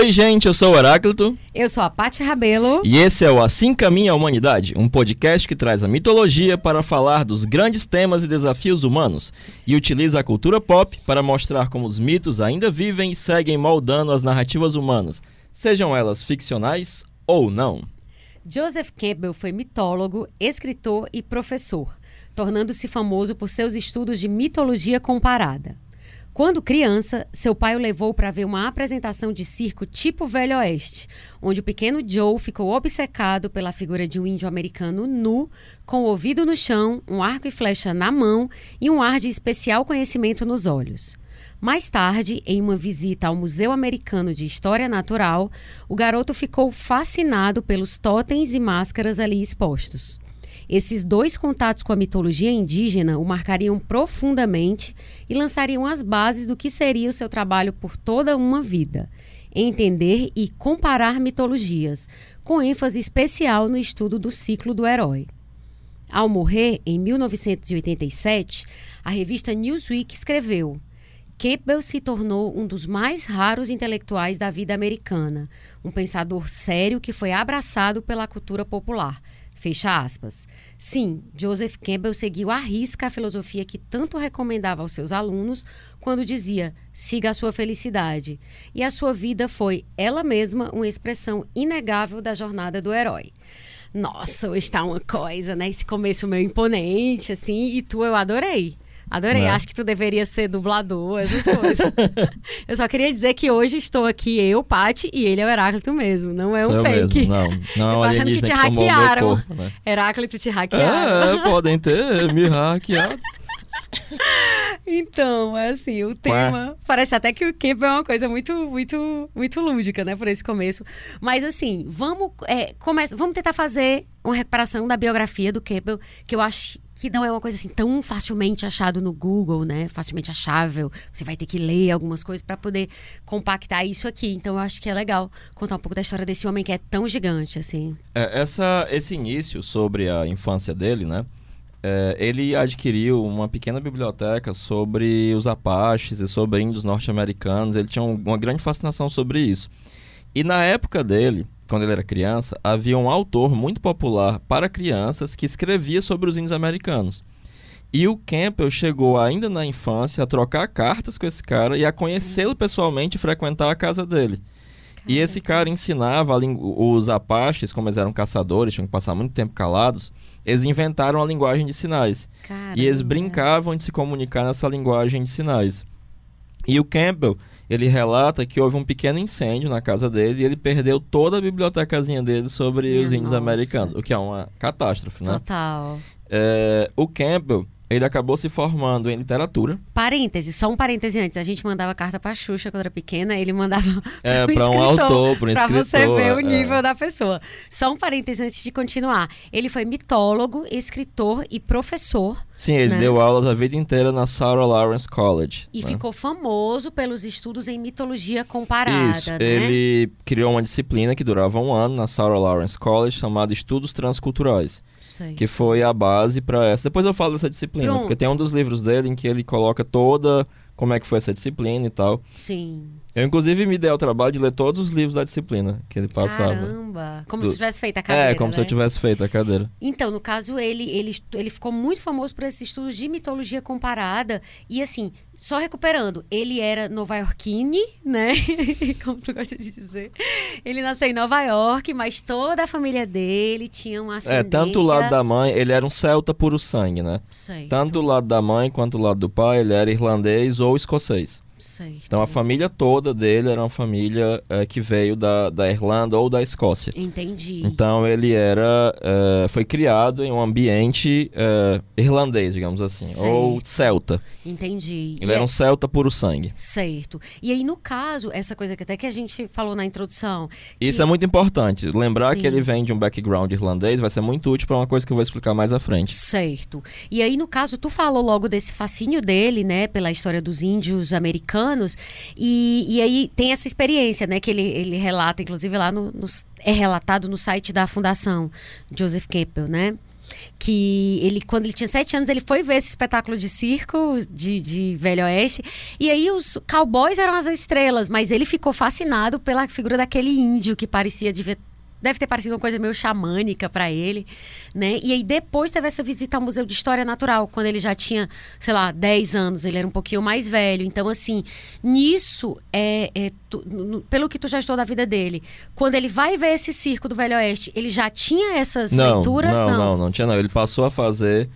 Oi, gente, eu sou o Heráclito. Eu sou a Paty Rabelo. E esse é o Assim Caminha a Humanidade, um podcast que traz a mitologia para falar dos grandes temas e desafios humanos e utiliza a cultura pop para mostrar como os mitos ainda vivem e seguem moldando as narrativas humanas, sejam elas ficcionais ou não. Joseph Campbell foi mitólogo, escritor e professor, tornando-se famoso por seus estudos de mitologia comparada. Quando criança, seu pai o levou para ver uma apresentação de circo tipo Velho Oeste, onde o pequeno Joe ficou obcecado pela figura de um índio americano nu, com o ouvido no chão, um arco e flecha na mão e um ar de especial conhecimento nos olhos. Mais tarde, em uma visita ao Museu Americano de História Natural, o garoto ficou fascinado pelos totens e máscaras ali expostos. Esses dois contatos com a mitologia indígena o marcariam profundamente e lançariam as bases do que seria o seu trabalho por toda uma vida. Entender e comparar mitologias, com ênfase especial no estudo do ciclo do herói. Ao morrer, em 1987, a revista Newsweek escreveu: Campbell se tornou um dos mais raros intelectuais da vida americana, um pensador sério que foi abraçado pela cultura popular Fecha aspas. Sim, Joseph Campbell seguiu à risca a filosofia que tanto recomendava aos seus alunos quando dizia: siga a sua felicidade. E a sua vida foi, ela mesma, uma expressão inegável da jornada do herói. Nossa, hoje está uma coisa, né? Esse começo meio imponente, assim, e tu eu adorei. Adorei, né? acho que tu deveria ser dublador, essas coisas. eu só queria dizer que hoje estou aqui, eu, Pati, e ele é o Heráclito mesmo, não é um Sou fake. Não, não é um achando que te hackearam. Corpo, né? Heráclito te hackearam. É, podem ter me hackeado. Então, é assim, o tema. Parece até que o Campbell é uma coisa muito, muito, muito lúdica, né, por esse começo. Mas assim, vamos, é, come... vamos tentar fazer uma recuperação da biografia do Campbell, que eu acho que não é uma coisa assim tão facilmente achado no Google, né? Facilmente achável. Você vai ter que ler algumas coisas para poder compactar isso aqui. Então eu acho que é legal contar um pouco da história desse homem que é tão gigante assim. É, essa, esse início sobre a infância dele, né? É, ele adquiriu uma pequena biblioteca sobre os Apaches e sobre índios norte-americanos. Ele tinha uma grande fascinação sobre isso. E na época dele, quando ele era criança, havia um autor muito popular para crianças que escrevia sobre os índios americanos. E o Campbell chegou ainda na infância a trocar cartas com esse cara e a conhecê-lo pessoalmente e frequentar a casa dele. E esse cara ensinava os apaches, como eles eram caçadores, tinham que passar muito tempo calados, eles inventaram a linguagem de sinais. Caramba. E eles brincavam de se comunicar nessa linguagem de sinais. E o Campbell, ele relata que houve um pequeno incêndio na casa dele e ele perdeu toda a bibliotecazinha dele sobre Minha os índios nossa. americanos, o que é uma catástrofe, né? Total. É, o Campbell, ele acabou se formando em literatura. Parêntese, só um parêntese antes. A gente mandava carta pra Xuxa quando era pequena, ele mandava é, pra um autor, pra um pra escritor. você ver o é. nível é. da pessoa. Só um parêntese antes de continuar. Ele foi mitólogo, escritor e professor. Sim, ele né? deu aulas a vida inteira na Sarah Lawrence College. E né? ficou famoso pelos estudos em mitologia comparada, Isso, né? ele criou uma disciplina que durava um ano na Sarah Lawrence College chamada Estudos Transculturais. Sei. Que foi a base para essa. Depois eu falo dessa disciplina, Pronto. porque tem um dos livros dele em que ele coloca toda como é que foi essa disciplina e tal. Sim. Eu, inclusive, me dei ao trabalho de ler todos os livros da disciplina que ele passava. Caramba! Como Do... se tivesse feito a cadeira. É, como né? se eu tivesse feito a cadeira. Então, no caso, ele, ele, ele ficou muito famoso por esses estudos de mitologia comparada. E assim, só recuperando, ele era nova-iorquine, né? como tu gosta de dizer. Ele nasceu em Nova York, mas toda a família dele tinha uma ascendência... É, tanto o lado da mãe, ele era um celta puro sangue, né? Sei. Tanto do lado da mãe quanto do lado do pai, ele era irlandês ou escocês. Certo. Então a família toda dele era uma família é, que veio da, da Irlanda ou da Escócia. Entendi. Então ele era é, foi criado em um ambiente é, irlandês, digamos assim, Certo. ou celta. Entendi. Ele E era é- um celta puro sangue. Certo. E aí, no caso, essa coisa que até que a gente falou na introdução. Isso que- é muito importante. Lembrar Sim. que ele vem de um background irlandês vai ser muito útil para uma coisa que eu vou explicar mais à frente. Certo. E aí, no caso, tu falou logo desse fascínio dele, né, pela história dos índios americanos. E, e aí tem essa experiência, né, que ele, ele relata, inclusive lá no, no- é relatado no site da Fundação Joseph Campbell, né? que ele, quando ele tinha sete anos, ele foi ver esse espetáculo de circo de, de Velho Oeste. E aí os cowboys eram as estrelas, mas ele ficou fascinado pela figura daquele índio que parecia deve ter parecido uma coisa meio xamânica para ele, né? E aí depois teve essa visita ao Museu de História Natural, quando ele já tinha, sei lá, 10 anos, ele era um pouquinho mais velho. Então, assim, nisso, é, é tu, no, pelo que tu já estou da vida dele, quando ele vai ver esse circo do Velho Oeste, ele já tinha essas não, leituras? Não, não, não, não tinha não. Ele passou a fazer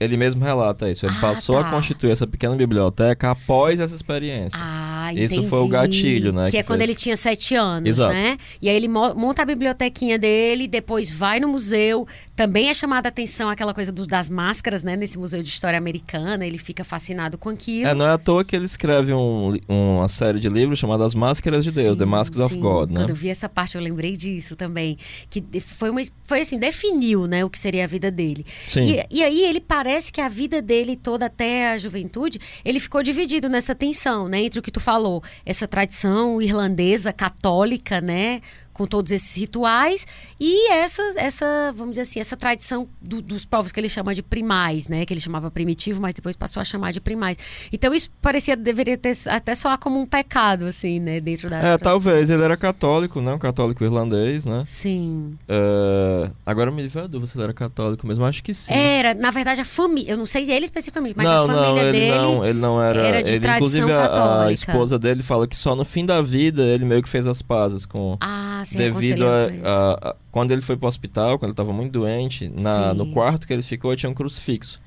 ele mesmo relata isso. Ele ah, passou tá. a constituir essa pequena biblioteca após essa experiência. Ah, entendi. Isso foi o gatilho, né? Que, que é quando ele tinha sete anos, Exato. né? E aí ele monta a bibliotequinha dele, depois vai no museu. Também é chamada a atenção aquela coisa do, das máscaras, né? Nesse Museu de História Americana. Ele fica fascinado com aquilo. É, não é à toa que ele escreve um, uma série de livros chamada As Máscaras de Deus, sim, The Masks sim. of God, né? Quando eu vi essa parte, eu lembrei disso também. Que foi, uma, foi assim, definiu, né? O que seria a vida dele. Sim. E, e aí ele parece que a vida dele toda até a juventude, ele ficou dividido nessa tensão, né? Entre o que tu falou, essa tradição irlandesa, católica, né? Com todos esses rituais e essa, essa vamos dizer assim, essa tradição do, dos povos que ele chama de primais, né? Que ele chamava primitivo, mas depois passou a chamar de primais. Então isso parecia deveria ter até soar como um pecado, assim, né? Dentro da. É, tradição. talvez ele era católico, né? Um católico irlandês, né? Sim. Uh, agora me veio a dúvida se ele era católico mesmo, acho que sim. Era, na verdade, a família. Eu não sei ele especificamente, mas não, a família não, ele dele. Não, ele não era. Era de ele, tradição inclusive, católica. A, a esposa dele fala que só no fim da vida ele meio que fez as pazes com. Ah, devido a, a, a, quando ele foi para o hospital, quando ele estava muito doente, na, no quarto que ele ficou tinha um crucifixo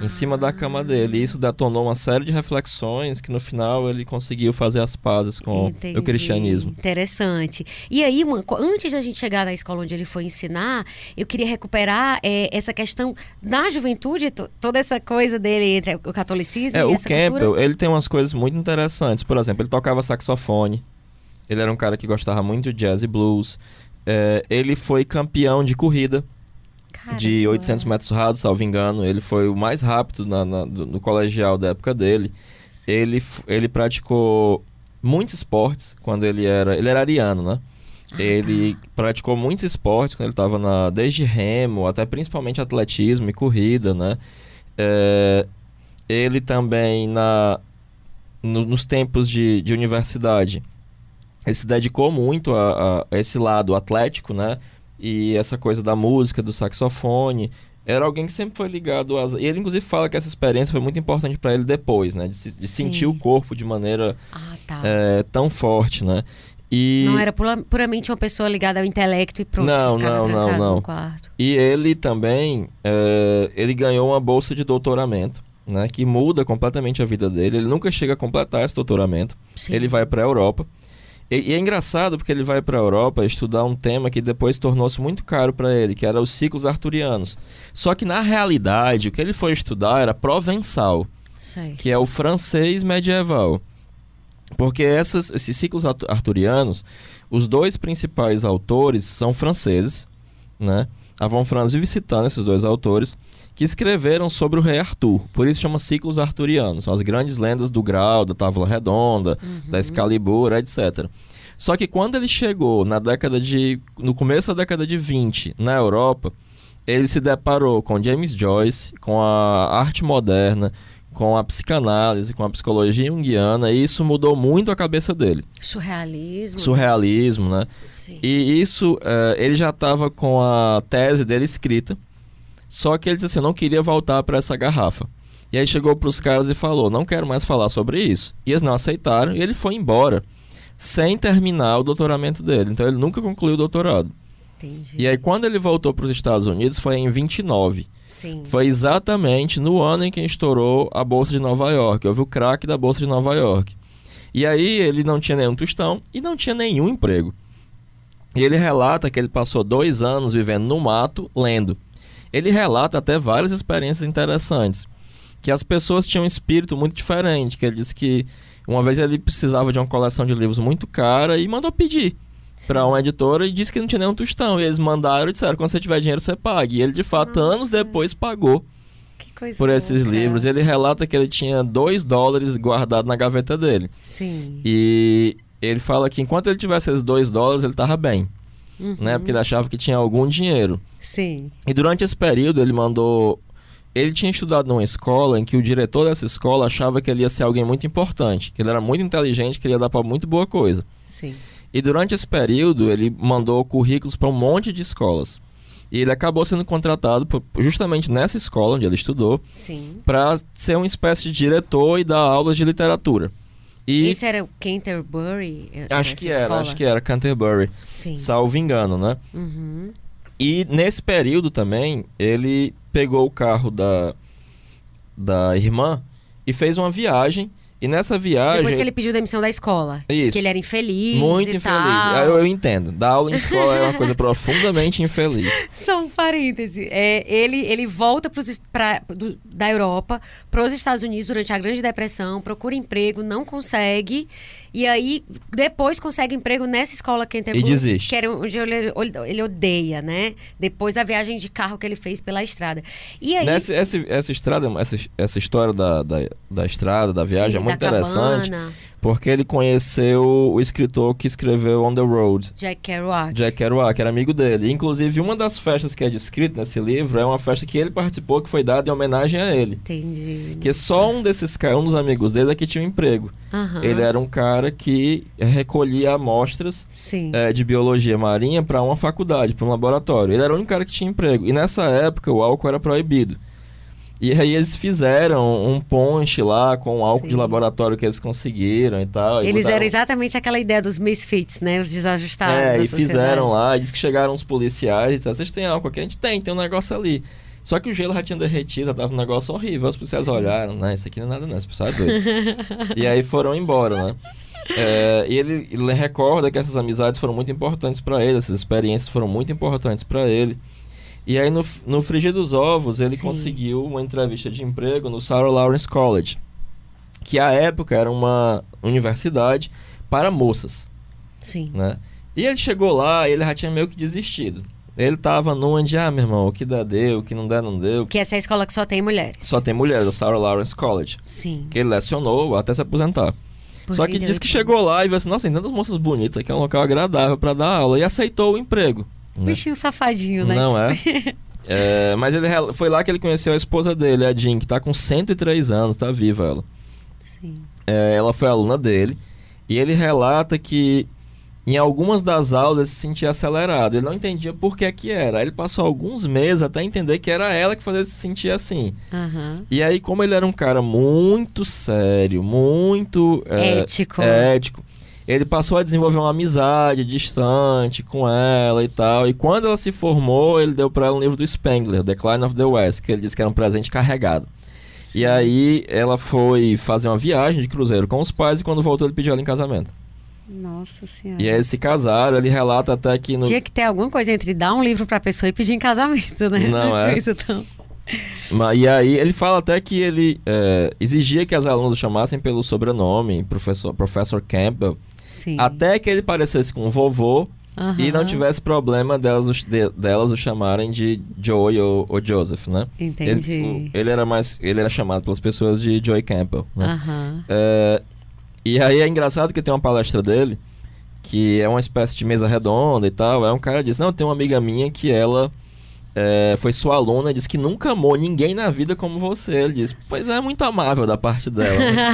em cima da cama dele. E isso detonou uma série de reflexões que no final ele conseguiu fazer as pazes com Entendi. o cristianismo. Interessante. E aí, uma, antes da gente chegar na escola onde ele foi ensinar, eu queria recuperar é, essa questão da juventude, toda essa coisa dele entre o catolicismo é, e o essa Campbell, cultura. ele tem umas coisas muito interessantes. Por exemplo, ele tocava saxofone. Ele era um cara que gostava muito de jazz e blues. É, ele foi campeão de corrida Caramba. de 800 metros rasos, salvo engano. Ele foi o mais rápido na, na, no colegial da época dele. Ele, ele praticou muitos esportes quando ele era. Ele era ariano, né? Ah, ele tá. praticou muitos esportes quando ele estava na desde remo até principalmente atletismo e corrida, né? É, ele também na no, nos tempos de, de universidade ele se dedicou muito a, a, esse lado atlético, né? E essa coisa da música, do saxofone. Era alguém que sempre foi ligado às. E ele, inclusive, fala que essa experiência foi muito importante para ele depois, né? De, se, de sentir o corpo de maneira ah, tá. é, tão forte, né? E... Não era puramente uma pessoa ligada ao intelecto e pronto. Não, não, não, não. No quarto. E ele também, é, ele ganhou uma bolsa de doutoramento, né? Que muda completamente a vida dele. Ele nunca chega a completar esse doutoramento. Sim. Ele vai para a Europa. E, e é engraçado porque ele vai para a Europa estudar um tema que depois tornou-se muito caro para ele, que era os ciclos arturianos. Só que na realidade, o que ele foi estudar era provençal, Sei. que é o francês medieval. Porque essas, esses ciclos arturianos, os dois principais autores são franceses, né? A Von Franz vive citando esses dois autores que escreveram sobre o rei Arthur. Por isso chama ciclos arturianos. São as grandes lendas do Grau, da Távola Redonda, uhum. da Excalibur, etc. Só que quando ele chegou na década de. no começo da década de 20, na Europa, ele se deparou com James Joyce, com a arte moderna, com a psicanálise, com a psicologia junguiana, e isso mudou muito a cabeça dele. Surrealismo. Surrealismo, né? Sim. E isso, uh, ele já estava com a tese dele escrita, só que ele disse assim: eu não queria voltar para essa garrafa. E aí chegou para os caras e falou: não quero mais falar sobre isso. E eles não aceitaram e ele foi embora sem terminar o doutoramento dele. Então ele nunca concluiu o doutorado. Entendi. E aí quando ele voltou para os Estados Unidos foi em 29. Sim. Foi exatamente no ano em que estourou a Bolsa de Nova York. Houve o craque da Bolsa de Nova York. E aí ele não tinha nenhum tostão e não tinha nenhum emprego. E ele relata que ele passou dois anos vivendo no mato, lendo. Ele relata até várias experiências interessantes. Que as pessoas tinham um espírito muito diferente. Que ele disse que uma vez ele precisava de uma coleção de livros muito cara e mandou pedir para uma editora e disse que não tinha nenhum tostão. E eles mandaram e disseram: quando você tiver dinheiro, você pague. E ele, de fato, Nossa. anos depois pagou por esses louca. livros. Ele relata que ele tinha dois dólares guardado na gaveta dele. Sim. E ele fala que enquanto ele tivesse esses dois dólares, ele estava bem. Uhum. né? Porque ele achava que tinha algum dinheiro. Sim. E durante esse período ele mandou. Ele tinha estudado numa escola em que o diretor dessa escola achava que ele ia ser alguém muito importante, que ele era muito inteligente, que ele ia dar pra muito boa coisa. Sim. E durante esse período ele mandou currículos para um monte de escolas. E ele acabou sendo contratado por- justamente nessa escola onde ele estudou para ser uma espécie de diretor e dar aulas de literatura. E Esse era o Canterbury? eh, acho que era, escola? acho que era Canterbury, Sim. salvo engano, né? Uhum. E nesse período também, ele pegou o carro da, da irmã e fez uma viagem. E nessa viagem. Depois que ele pediu demissão da escola. Isso. Que ele era infeliz Muito e infeliz. tal. Eu, eu entendo. Dar aula em escola é uma coisa profundamente infeliz. Só um parêntese. É, ele, ele volta pros, pra, do- da Europa para os Estados Unidos durante a Grande Depressão, procura emprego, não consegue. E aí, depois consegue emprego nessa escola Canterbury. E desiste. Que era onde ele, ele odeia, né? Depois da viagem de carro que ele fez pela estrada. E aí... Nessa, essa, essa estrada, essa, essa história da, da, da estrada, da viagem, Sim, é muito interessante. cabana, Porque ele conheceu o escritor que escreveu On the Road. Jack Kerouac. Jack Kerouac, que era amigo dele. Inclusive, uma das festas que é descrita nesse livro é uma festa que ele participou, que foi dada em homenagem a ele. Entendi. Que só um desses caras, um dos amigos dele, é que tinha um emprego. Aham. Ele era um cara que recolhia amostras eh, de biologia marinha para uma faculdade, para um laboratório. Ele era o único cara que tinha emprego. E nessa época o álcool era proibido. E aí eles fizeram um ponche lá com álcool de Sim. laboratório que eles conseguiram e tal. e Eles botaram- eram exatamente aquela ideia dos misfits, né? Os desajustados. É, e fizeram sociedade. lá, e disse que chegaram os policiais e disseram, vocês têm álcool aqui? A gente tem, tem um negócio ali. Só que o gelo já tinha derretido, já tava um negócio horrível. Os policiais olharam, né? Isso aqui não é nada não, esse policial é doido. e aí foram embora, né? É, e ele, ele recorda que essas amizades foram muito importantes para ele, essas experiências foram muito importantes para ele. E aí no, no Frigir dos Ovos ele Sim. conseguiu uma entrevista de emprego no Sarah Lawrence College, que à época era uma universidade para moças Sim. né? E ele chegou lá e ele já tinha meio que desistido. Ele tava numa de, ah, meu irmão, o que dá deu, o que não der não deu. Que essa é a escola que só tem mulheres. Só tem mulheres, o Sarah Lawrence College, Sim. que ele lecionou até se aposentar. Por Só que 38 disse que chegou lá e viu assim, nossa, tem tantas moças bonitas aqui, é um local agradável pra dar aula. E aceitou o emprego. Né? Bichinho safadinho, né? Não é? É, Mas ele foi lá que ele conheceu a esposa dele, a Jean, que tá com 103 anos, tá viva ela. Sim. É, ela foi aluna dele e ele relata que em algumas das aulas ele se sentia acelerado. Ele não entendia por que que era. Aí ele passou alguns meses até entender que era ela que fazia ele se sentir assim. Aham. E aí, como ele era um cara muito sério, muito é, Ético. ético, ele passou a desenvolver uma amizade distante com ela e tal. E quando ela se formou, ele deu pra ela um livro do Spengler, Decline of the West, que ele disse que era um presente carregado. E aí ela foi fazer uma viagem de cruzeiro com os pais e quando voltou ele pediu ela em casamento. Nossa senhora. E aí eles se casaram, ele relata até que no... Tinha que ter alguma coisa entre dar um livro pra pessoa e pedir em casamento, né? Não é? Coisa tão... Ma- E aí ele fala até que ele é, exigia que as alunas o chamassem pelo sobrenome, professor, professor Campbell, Sim. até que ele parecesse com o vovô e não tivesse problema delas, o- de- delas o chamarem de Joey ou, ou Joseph, né? Entendi. Ele, ele era mais, ele era chamado pelas pessoas de Joey Campbell, né? Aham. É, e aí é engraçado que tem uma palestra dele que é uma espécie de mesa redonda e tal. É um cara diz: Não, tem uma amiga minha que ela é, foi sua aluna disse que nunca amou ninguém na vida como você. Ele diz: Pois é, muito amável da parte dela. né?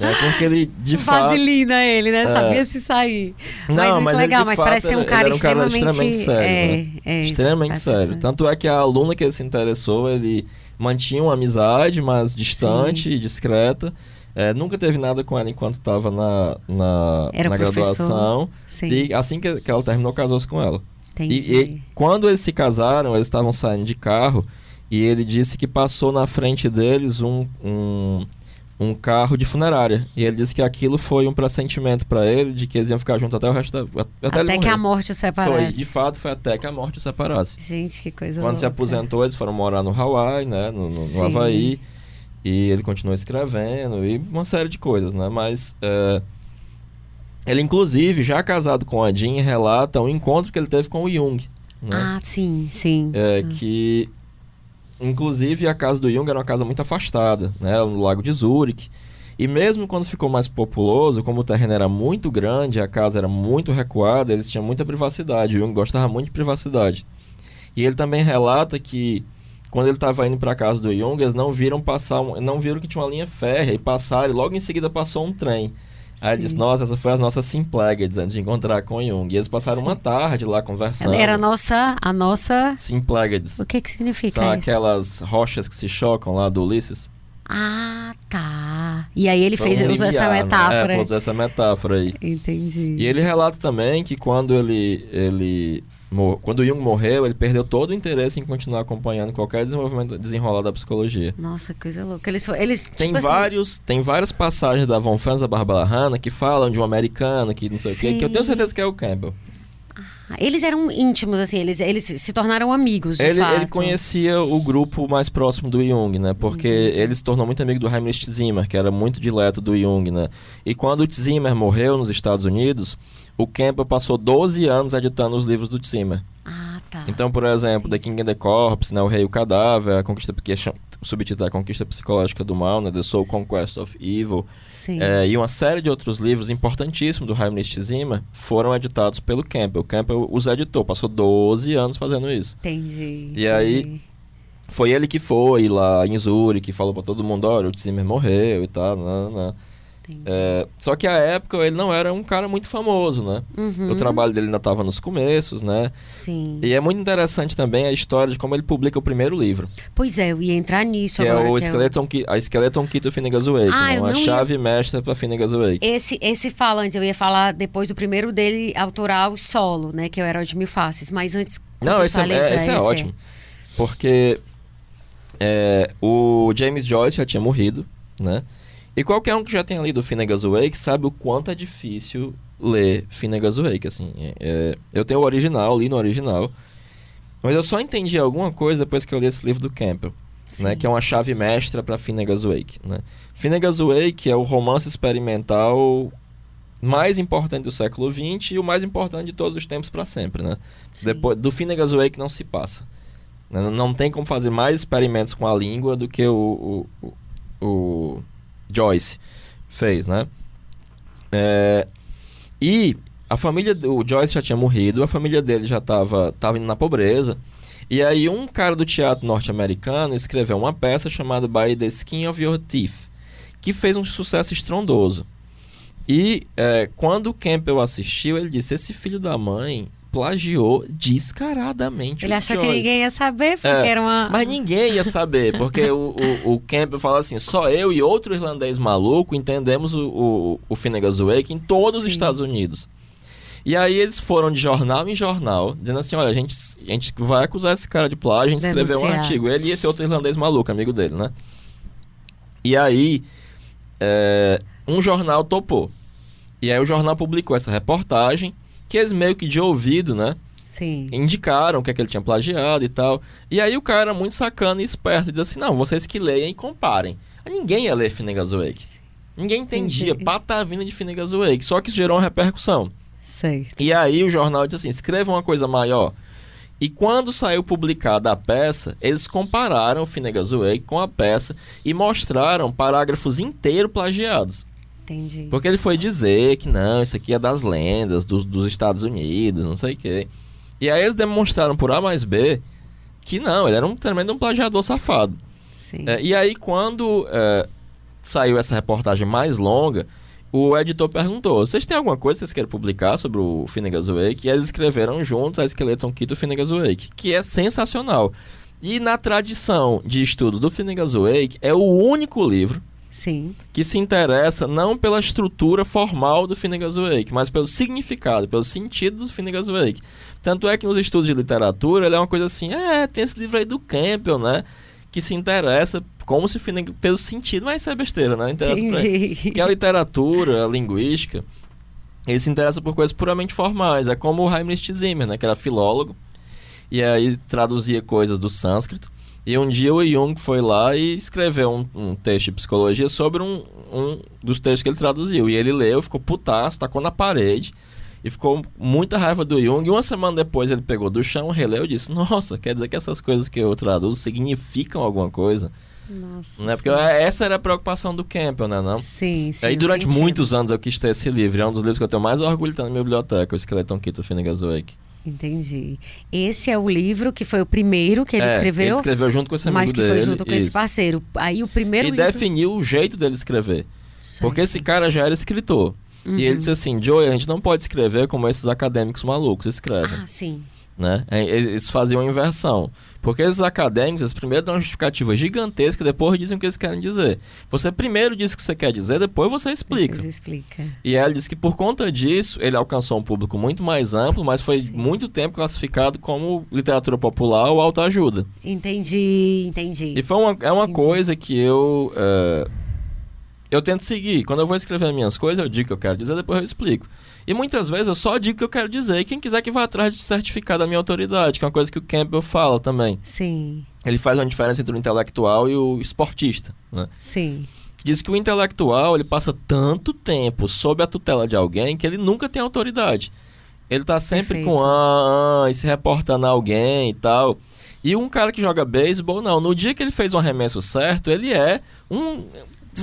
é porque ele de fato. Vaselina ele, né? É. Sabia se sair. Não, mas muito mas ele, legal, de mas fato, parece ser um ele- cara ele era um cara extremamente... extremamente sério, é, né? é, extremamente sério. ser. Tanto é que a aluna que ele se interessou, ele mantinha uma amizade, mas distante e discreta. É, nunca teve nada com ela enquanto estava na, na, Era na graduação. Sim, E assim que, que ela terminou, casou-se com ela. Entendi. E, e quando eles se casaram, eles estavam saindo de carro e ele disse que passou na frente deles um, um, um carro de funerária. E ele disse que aquilo foi um pressentimento para ele de que eles iam ficar juntos até o resto da. Até, Até que a morte Foi, separasse. de fato, foi até que a morte os separasse. Gente, que coisa Quando se louca. aposentou, eles foram morar no Hawaii, né? No, no, no Havaí. E ele continuou escrevendo e uma série de coisas, né? Mas é, ele, inclusive, já casado com a Jean, relata um encontro que ele teve com o Jung. Né? Ah, sim, sim. É, que inclusive a casa do Jung era uma casa muito afastada, né, no Lago de Zurich. E mesmo quando ficou mais populoso, como o terreno era muito grande, a casa era muito recuada, eles tinham muita privacidade. O Jung gostava muito de privacidade. E ele também relata que quando ele estava indo para a casa do Jung, eles não viram passar, não viram que tinha uma linha férrea e passaram, e logo em seguida passou um trem. Aí ele disse, nossa, essa foi as nossas Simplegades antes de encontrar com o Jung. E eles passaram Sim. uma tarde lá conversando. Era a nossa... A nossa... Simplegades. O que que significa São isso? aquelas rochas que se chocam lá do Ulisses. Ah, tá. E aí ele fez, usou essa metáfora. Né? É, usou essa metáfora aí. Entendi. E ele relata também que quando ele, ele quando Jung morreu, ele perdeu todo o interesse em continuar acompanhando qualquer desenvolvimento desenrolar da psicologia. Nossa, coisa louca. Eles, eles tem tipo vários, assim... tem várias passagens da Von Franz da Barbara Hanna que falam de um americano que não sei Sim. o quê, que eu tenho certeza que é o Campbell. Ah, eles eram íntimos, assim, eles, eles se tornaram amigos. Ele, ele, conhecia o grupo mais próximo do Jung, né? Porque Entendi. ele se tornou muito amigo do Heinrich Zimmer, que era muito dileto do Jung, né? E quando o Zimmer morreu nos Estados Unidos, o Campbell passou 12 anos editando os livros do Zimmer. Ah, tá. Então, por exemplo, The King and the Corpse, né, O Rei e o Cadáver, a Conquista, que é subtítulo A Conquista Psicológica do Mal, né, The Soul Conquest of Evil, é, e uma série de outros livros importantíssimos do Heinrich Zimmer foram editados pelo Campbell. O Campbell os editou, passou 12 anos fazendo isso. Entendi. E aí, foi ele que foi lá em Zurich, que falou para todo mundo, olha, o Zimmer morreu e tal, não, não. É, só que a época ele não era um cara muito famoso, né? Uhum. O trabalho dele ainda estava nos começos, né? Sim. E é muito interessante também a história de como ele publica o primeiro livro. Pois é, eu ia entrar nisso que agora. É o que Skeleton, é o... A Skeleton Key do Finnegan's Wake, ah, né? uma chave ia... mestra para Finnegan's Wake. Esse, esse fala antes, eu ia falar depois do primeiro dele, autoral solo, né? Que eu era de Mil Faces, mas antes... Não, esse é, é, esse é, ótimo. Porque é, o James Joyce já tinha morrido, né? E qualquer um que já tenha lido Finnegan's Wake sabe o quanto é difícil ler Finnegan's Wake, assim. É, é, eu tenho o original, li no original, mas eu só entendi alguma coisa depois que eu li esse livro do Campbell, né, que é uma chave mestra para Finnegan's Wake, né? Finnegan's Wake é o romance experimental mais importante do século XX e o mais importante de todos os tempos para sempre, né? Depois do Finnegan's Wake não se passa. Né? Não tem como fazer mais experimentos com a língua do que o, o, o, o Joyce fez, né? É, e a família do Joyce já tinha morrido, a família dele já estava tava indo na pobreza. E aí um cara do teatro norte-americano escreveu uma peça chamada By the Skin of Your Teeth, que fez um sucesso estrondoso. E é, quando o Campbell assistiu, ele disse: Esse filho da mãe plagiou descaradamente Ele achou que ninguém ia saber, porque é, era uma. Mas ninguém ia saber, porque o, o, o Campbell fala assim: só eu e outro irlandês maluco entendemos o, o, o Finnegan's Wake em todos Sim. os Estados Unidos. E aí eles foram de jornal em jornal, dizendo assim: olha, a gente, a gente vai acusar esse cara de plágio, a gente escreveu um artigo. Ele e esse outro irlandês maluco, amigo dele, né? E aí, é, um jornal topou. E aí o jornal publicou essa reportagem que eles meio que de ouvido, né? Sim. Indicaram que, é que ele tinha plagiado e tal. E aí o cara era muito sacana e esperto. E diz assim, não, vocês que leem e comparem. Ninguém ia ler Finnegan's Wake. Ninguém entendia patavina de Finnegan's Wake. Só que isso gerou uma repercussão. Certo. E aí o jornal disse assim, escreva uma coisa maior. E quando saiu publicada a peça, eles compararam o Finnegan's Wake com a peça e mostraram parágrafos inteiros plagiados. Entendi. Porque ele foi dizer que não, isso aqui é das lendas dos, dos Estados Unidos, não sei o quê. E aí eles demonstraram por A mais B que não, ele era um tremendo um plagiador safado. É, e aí quando é, saiu essa reportagem mais longa, o editor perguntou: vocês têm alguma coisa que vocês querem publicar sobre o Finnegan's Wake? E eles escreveram juntos a Skeleton Key do Finnegan's Wake, que é sensacional. E na tradição de estudo do Finnegan's Wake, é o único livro Sim. que se interessa não pela estrutura formal do Finnegan's Wake, mas pelo significado, pelo sentido do Finnegan's Wake. Tanto é que nos estudos de literatura ele é uma coisa assim, é, tem esse livro aí do Campbell, né? Que se interessa como se Finnegan, pelo sentido, mas isso é besteira, né? Interessa Porque a literatura, a linguística, ele se interessa por coisas puramente formais. É como o Heinrich Zimmer, né? Que era filólogo e aí traduzia coisas do sânscrito. E um dia o Jung foi lá e escreveu um, um texto de psicologia sobre um, um, dos textos que ele traduziu. E ele leu, ficou putaço, tacou na parede e ficou muita raiva do Jung. E uma semana depois ele pegou do chão, releu e disse: Nossa, quer dizer que essas coisas que eu traduzo significam alguma coisa? Nossa. Né? Porque essa era a preocupação do Campbell, né? Não? Sim, sim. Aí eu durante senti. muitos anos eu quis ter esse livro. É um dos livros que eu tenho mais orgulho de ter na minha biblioteca, o Skeleton Key do Finnegan's Wake. Entendi. Esse é o livro que foi o primeiro que ele É, escreveu, Ele escreveu junto com esse amigo mas que dele. foi junto com esse isso. parceiro. Aí o primeiro E livro... definiu o jeito dele escrever. Porque esse cara já era escritor. Uhum. E ele disse assim, Joey, a gente não pode escrever como esses acadêmicos malucos escrevem. Ah, sim. né? É, Eles faziam a inversão. Porque esses acadêmicos, eles primeiro dão uma justificativa gigantesca, depois dizem o que eles querem dizer. Você primeiro diz o que você quer dizer, depois você explica. Depois explica. E ele disse que por conta disso, ele alcançou um público muito mais amplo, mas foi muito tempo classificado como literatura popular ou autoajuda. Entendi, entendi. E foi uma, é uma Entendi. coisa que eu. é, eu tento seguir. Quando eu vou escrever minhas coisas, eu digo o que eu quero dizer, depois eu explico. E muitas vezes eu só digo o que eu quero dizer. E quem quiser que vá atrás de certificar da minha autoridade, que é uma coisa que o Campbell fala também. Sim, Ele faz uma diferença entre o intelectual e o esportista. Né? sim. Diz que o intelectual ele passa tanto tempo sob a tutela de alguém que ele nunca tem autoridade. Ele tá sempre Perfeito. com ah, ah, e se reportando a alguém e tal. E um cara que joga beisebol, não. No dia que ele fez um arremesso certo, ele é um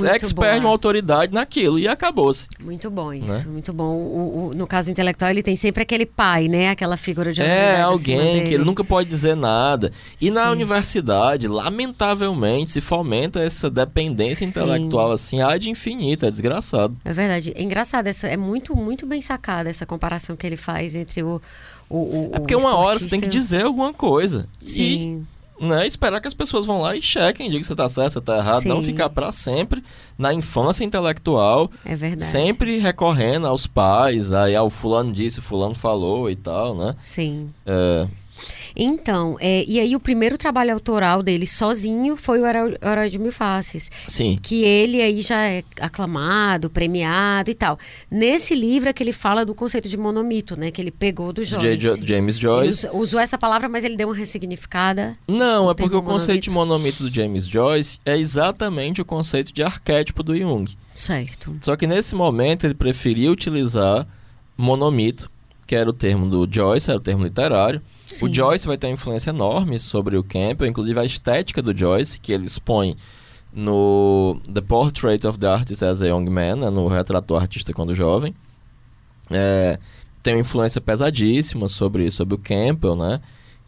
expert, bom. uma autoridade naquilo. E acabou-se. Muito bom Né? isso, muito bom. O, o- no caso intelectual, ele tem sempre aquele pai, né? Aquela figura de É, alguém que ele nunca pode dizer nada. E na Sim. universidade, lamentavelmente, se fomenta essa dependência Sim. intelectual assim, há de infinito, é desgraçado. É verdade. É engraçado, essa, é muito, muito bem sacada essa comparação que ele faz entre o. o, o É porque uma hora você tem que dizer alguma coisa. Sim, E né, esperar que as pessoas vão lá e chequem, digam que você tá certo, você tá errado. Não Sim. ficar pra sempre na infância intelectual, é verdade. sempre recorrendo aos pais, aí ao fulano disse, o fulano falou e tal, né? Sim. É, Então, é, e aí o primeiro trabalho autoral dele sozinho foi o Herói de Mil Faces. sim. que ele aí já é aclamado, premiado e tal. Nesse livro é que ele fala do conceito de monomito, né? Que ele pegou do Joyce. J. James Ele Joyce. us- usou essa palavra, mas ele deu uma ressignificada. Não, é porque o conceito de monomito. monomito do James Joyce é exatamente o conceito de arquétipo do Jung. Certo. Só que nesse momento ele preferia utilizar monomito, que era o termo do Joyce, era o termo literário. Sim. O Joyce vai ter uma influência enorme sobre o Campbell, inclusive a estética do Joyce, que ele expõe no The Portrait of the Artist as a Young Man, né, no Retrato do Artista quando jovem. É, tem uma influência pesadíssima sobre, sobre o Campbell, né?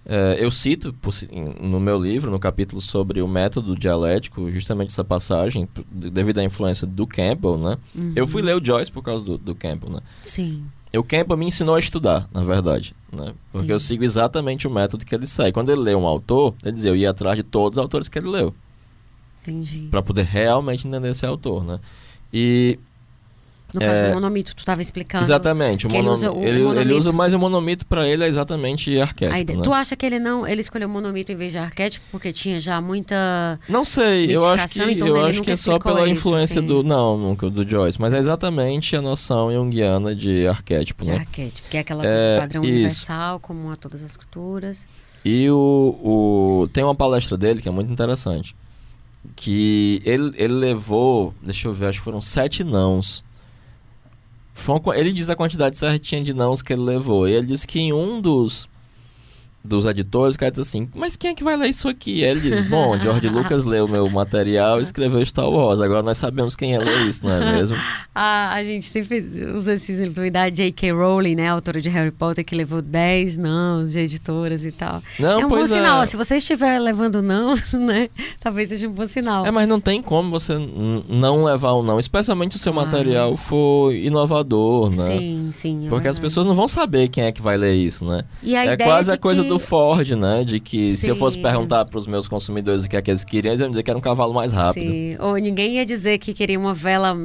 É, eu cito por no meu livro, no capítulo sobre o método dialético, justamente essa passagem, devido à influência do Campbell, né? Uhum. Eu fui ler o Joyce por causa do, do Campbell, né? Sim. O Campbell me ensinou a estudar, na verdade, né? Porque eu Sim. sigo exatamente o método que ele segue. Quando ele lê um autor, ele dizia, eu ia atrás de todos os autores que ele leu, Entendi. para poder realmente entender esse autor, né? E No caso É, do monomito, tu estava explicando. exatamente, o ele usa o ele, ele monomito. usa mais o monomito para ele é exatamente arquétipo, ideia. né? Tu acha que ele não, ele escolheu monomito em vez de arquétipo porque tinha já muita Não sei, eu acho que então eu ele acho que é só pela isso, influência do não, nunca do Joyce, mas é exatamente a noção junguiana de arquétipo, de né? arquétipo, que é aquela É, padrão isso. universal, comum a todas as culturas. E o, o tem uma palestra dele que é muito interessante, que ele, ele levou, deixa eu ver, acho que foram sete nãos. Ele diz a quantidade certinha de nãos que ele levou. E ele disse que em um dos dos editores, o cara diz assim, mas quem é que vai ler isso aqui? Aí ele diz, bom, George Lucas leu meu material e escreveu Star Wars. Agora nós sabemos quem é ler isso, não é mesmo? A, a gente sempre usa esse exemplo da J.K. Rowling, né? Autora de Harry Potter, que levou 10 não de editoras e tal. Não, é um bom pois sinal. é. Se você estiver levando não, né? Talvez seja um bom sinal. É, mas não tem como você não levar um não, especialmente se o seu Claro. material for inovador, né? Sim, sim. é Porque as verdade. pessoas não vão saber quem é que vai ler isso, né? E a é quase de a coisa que- do Ford, né? De que se eu fosse Sim. perguntar para os meus consumidores o que é que eles queriam, eles iam dizer que era um cavalo mais rápido. Sim. Ou ninguém ia dizer que queria uma vela.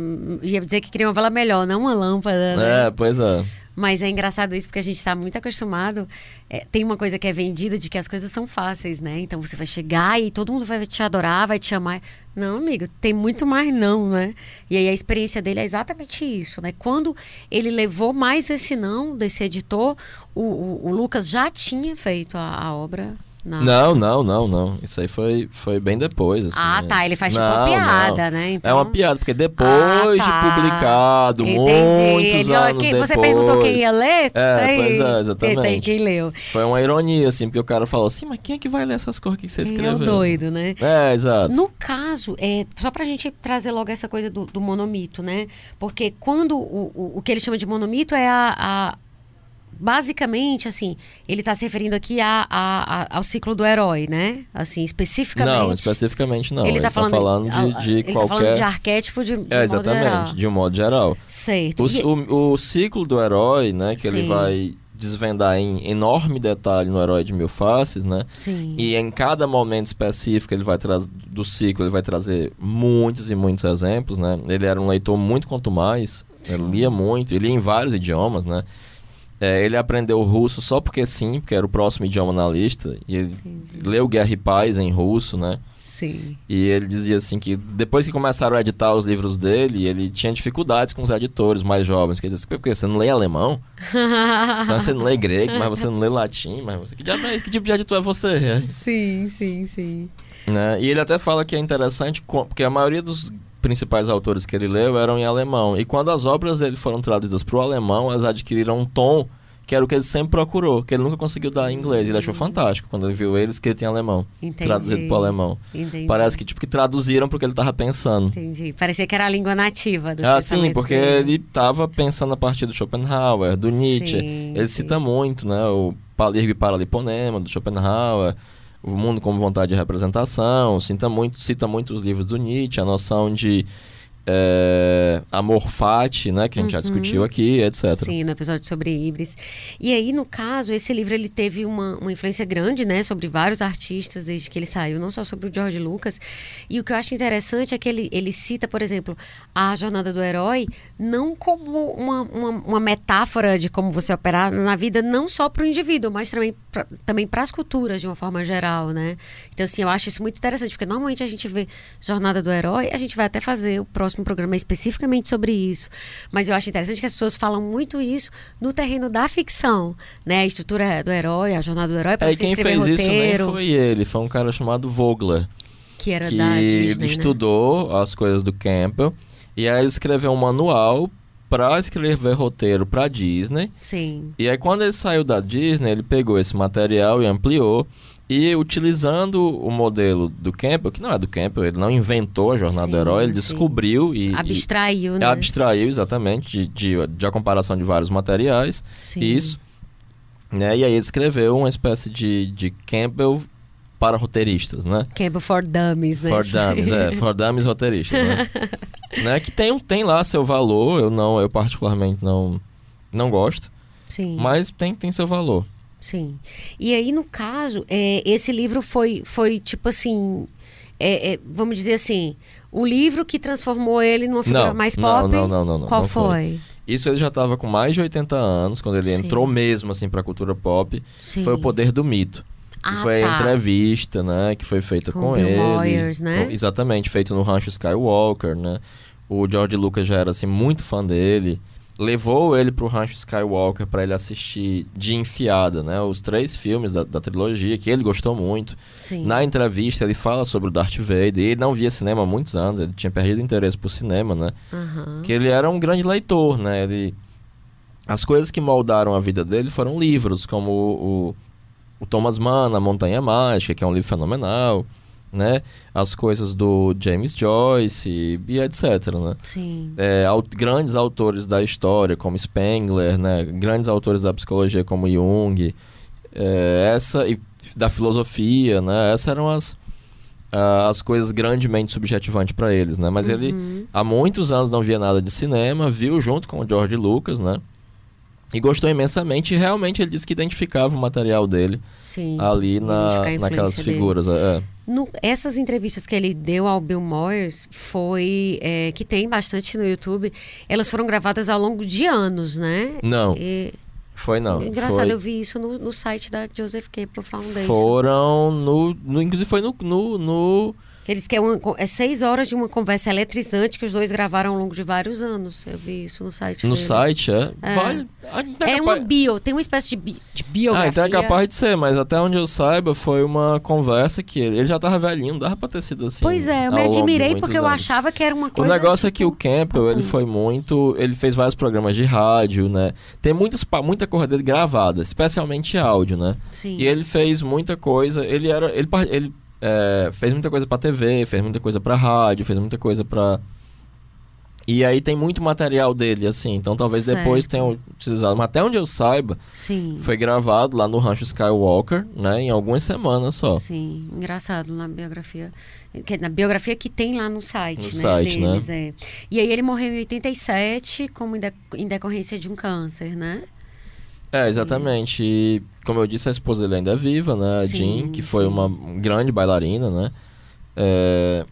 Ia dizer que queria uma vela melhor, não uma lâmpada, né? É, pois é. Mas é engraçado isso porque a gente está muito acostumado. é, tem uma coisa que é vendida de que as coisas são fáceis, né? Então você vai chegar e todo mundo vai te adorar, vai te amar. Não, amigo, tem muito mais não, né? E aí a experiência dele é exatamente isso, né? Quando ele levou mais esse não desse editor, o, o- o Lucas já tinha feito a, a obra Não. Não, não, não, não. Isso aí foi, foi bem depois. Assim, Ah, né? tá. Ele faz tipo Não, uma piada, não. né? É Então... uma piada, porque depois Ah, de tá. publicado, Entendi. muitos Ele, anos quem- depois... Você perguntou quem ia ler? É, Aí, pois é, exatamente. Quem, tem, quem leu. Foi uma ironia, assim, porque o cara falou assim, mas quem é que vai ler essas coisas que você Quem é escreveu? o doido, né? É, exato. No caso, é, só pra gente trazer logo essa coisa do, do monomito, né? Porque quando o, o, o que ele chama de monomito é a. a- basicamente, assim, ele tá se referindo aqui a, a- a- ao ciclo do herói, né? Assim, especificamente. Não, especificamente não. Ele tá falando, de, de ele qualquer... tá falando de arquétipo de, de É, modo exatamente, geral. de um modo geral. Certo. O, E- o, o ciclo do herói, né, que ele Sim. vai desvendar em enorme detalhe no Herói de Mil Faces, né? Sim. E em cada momento específico ele vai trazer do ciclo, ele vai trazer muitos e muitos exemplos, né? Ele era um leitor muito quanto mais, ele lia muito, ele lia em vários idiomas, né? É, ele aprendeu russo só porque sim, porque era o próximo idioma na lista. E ele leu Guerra e Paz em russo, né? Sim. E ele dizia assim que depois que começaram a editar os livros dele, ele tinha dificuldades com os editores mais jovens. Que ele disse, porque você não lê alemão? Você não lê grego, mas você não lê latim, mas você... Que, diabo é- que tipo de editor é você? sim, sim, sim. Né? E ele até fala que é interessante, porque a maioria dos principais autores que ele leu eram em alemão. E quando as obras dele foram traduzidas para o alemão, elas adquiriram um tom que era o que ele sempre procurou, que ele nunca conseguiu dar em inglês. Ele achou fantástico quando ele viu ele escrito em alemão, Entendi. traduzido para o alemão. Entendi. Parece que tipo que traduziram porque ele tava pensando. Entendi. Parecia que era a língua nativa dos Ah, sim, porque ele tava pensando a partir do Schopenhauer, do Nietzsche. Sim, ele sim. cita muito, né, o Palirgo e Paraliponema do Schopenhauer, o mundo como vontade de representação, cita muito, cita muito os livros do Nietzsche, a noção de é, amor fati, né, que a gente já discutiu aqui, etc. Uhum. Sim, no episódio sobre Ibris. E aí, no caso, esse livro ele teve uma, uma influência grande, né, sobre vários artistas desde que ele saiu, não só sobre o George Lucas. E o que eu acho interessante é que ele, ele cita, por exemplo, a jornada do herói não como uma, uma, uma metáfora de como você operar na vida, não só para o indivíduo, mas também pra, também para as culturas de uma forma geral, né? Então, assim, eu acho isso muito interessante, porque normalmente a gente vê jornada do herói, a gente vai até fazer o próximo programa especificamente sobre isso. Mas eu acho interessante que as pessoas falam muito isso no terreno da ficção, né? A estrutura do herói, a jornada do herói, para É, e você quem fez isso nem foi ele, foi um cara chamado Vogler. que era que da Disney, né? estudou as coisas do Campbell e aí ele escreveu um manual para escrever roteiro para Disney. Sim. E aí quando ele saiu da Disney, ele pegou esse material e ampliou e utilizando o modelo do Campbell, que não é do Campbell, ele não inventou a jornada Sim, do herói, ele sim. descobriu e, Abstraiu, e né? abstraiu exatamente de, de, de a comparação de vários materiais. Sim. Isso. Né? E aí ele escreveu uma espécie de, de Campbell para roteiristas, né? Campbell for Dummies, né? For Dummies, é, For Dummies roteiristas, né? né? Que tem, tem lá seu valor, eu não, eu particularmente não, não gosto, Sim. mas tem, tem seu valor. Sim. E aí, no caso, é, esse livro foi, foi tipo assim. é, é, vamos dizer assim, o livro que transformou ele numa figura Não, mais pop. não, não, não, não, Qual não foi. foi? Isso ele já estava com mais de 80 anos, quando ele Sim. entrou mesmo assim para a cultura pop, Sim. foi o Poder do Mito. Que Ah, foi a tá. entrevista, né, que foi feita Com com, Bill ele. Moyers, né? Com- exatamente, feito no Rancho Skywalker, né? O George Lucas já era assim muito fã dele. Levou ele pro Rancho Skywalker para ele assistir de enfiada, né? Os três filmes da, da trilogia, que ele gostou muito. Sim. Na entrevista ele fala sobre o Darth Vader. E ele não via cinema há muitos anos, ele tinha perdido interesse por cinema, né? Aham. Que ele era um grande leitor, né? Ele... As coisas que moldaram a vida dele foram livros, como o, o, o Thomas Mann, A Montanha Mágica, que é um livro fenomenal, né? As coisas do James Joyce e, etc, né? Sim. É, au- grandes autores da história, como Spengler, né? Grandes autores da psicologia, como Jung, é, essa e da filosofia, né? Essas eram as as coisas grandemente subjetivantes para eles, né? Mas ele Uhum. há muitos anos não via nada de cinema, viu junto com o George Lucas, né? E gostou imensamente e realmente ele disse que identificava o material dele Sim. ali na, naquelas figuras. É. No- essas entrevistas que ele deu ao Bill Moyers foi é, que tem bastante no YouTube. Elas foram gravadas ao longo de anos, né? Não, E- foi não. engraçado, foi, eu vi isso no, no site da Joseph Campbell Foundation. foram no, no. Inclusive foi no, no, no, Eles querem uma, é seis horas de uma conversa eletrizante que os dois gravaram ao longo de vários anos. Eu vi isso no site No deles. site, é? É. Vale. Ah, não É uma bio, tem uma espécie de, bi, de Ah, biografia. então é capaz de ser, mas até onde eu saiba, foi uma conversa que ele, ele já tava velhinho, não dava pra ter sido assim. Pois é, eu me admirei porque eu anos. achava que era uma O coisa. negócio é que o tipo, Campbell, ele papum. foi muito. Ele fez vários programas de rádio, né? Tem muitas, muita coisa dele gravada, especialmente áudio, né? Sim. E ele fez muita coisa. Ele era. Ele, ele é, fez muita coisa pra TV, fez muita coisa pra rádio, fez muita coisa pra. E aí tem muito material dele, assim. Então talvez depois Certo. tenham utilizado. Mas até onde eu saiba, Sim. foi gravado lá no Rancho Skywalker, né? Em algumas semanas só. Sim, engraçado na biografia. que- na biografia que tem lá no site, No né? site, né? deles, é. E aí ele morreu em 87 como em, de- em decorrência de um câncer, né? É, exatamente. E, como eu disse, a esposa dele ainda é viva, né? A Sim, Jean, que foi sim. uma grande bailarina, né? É,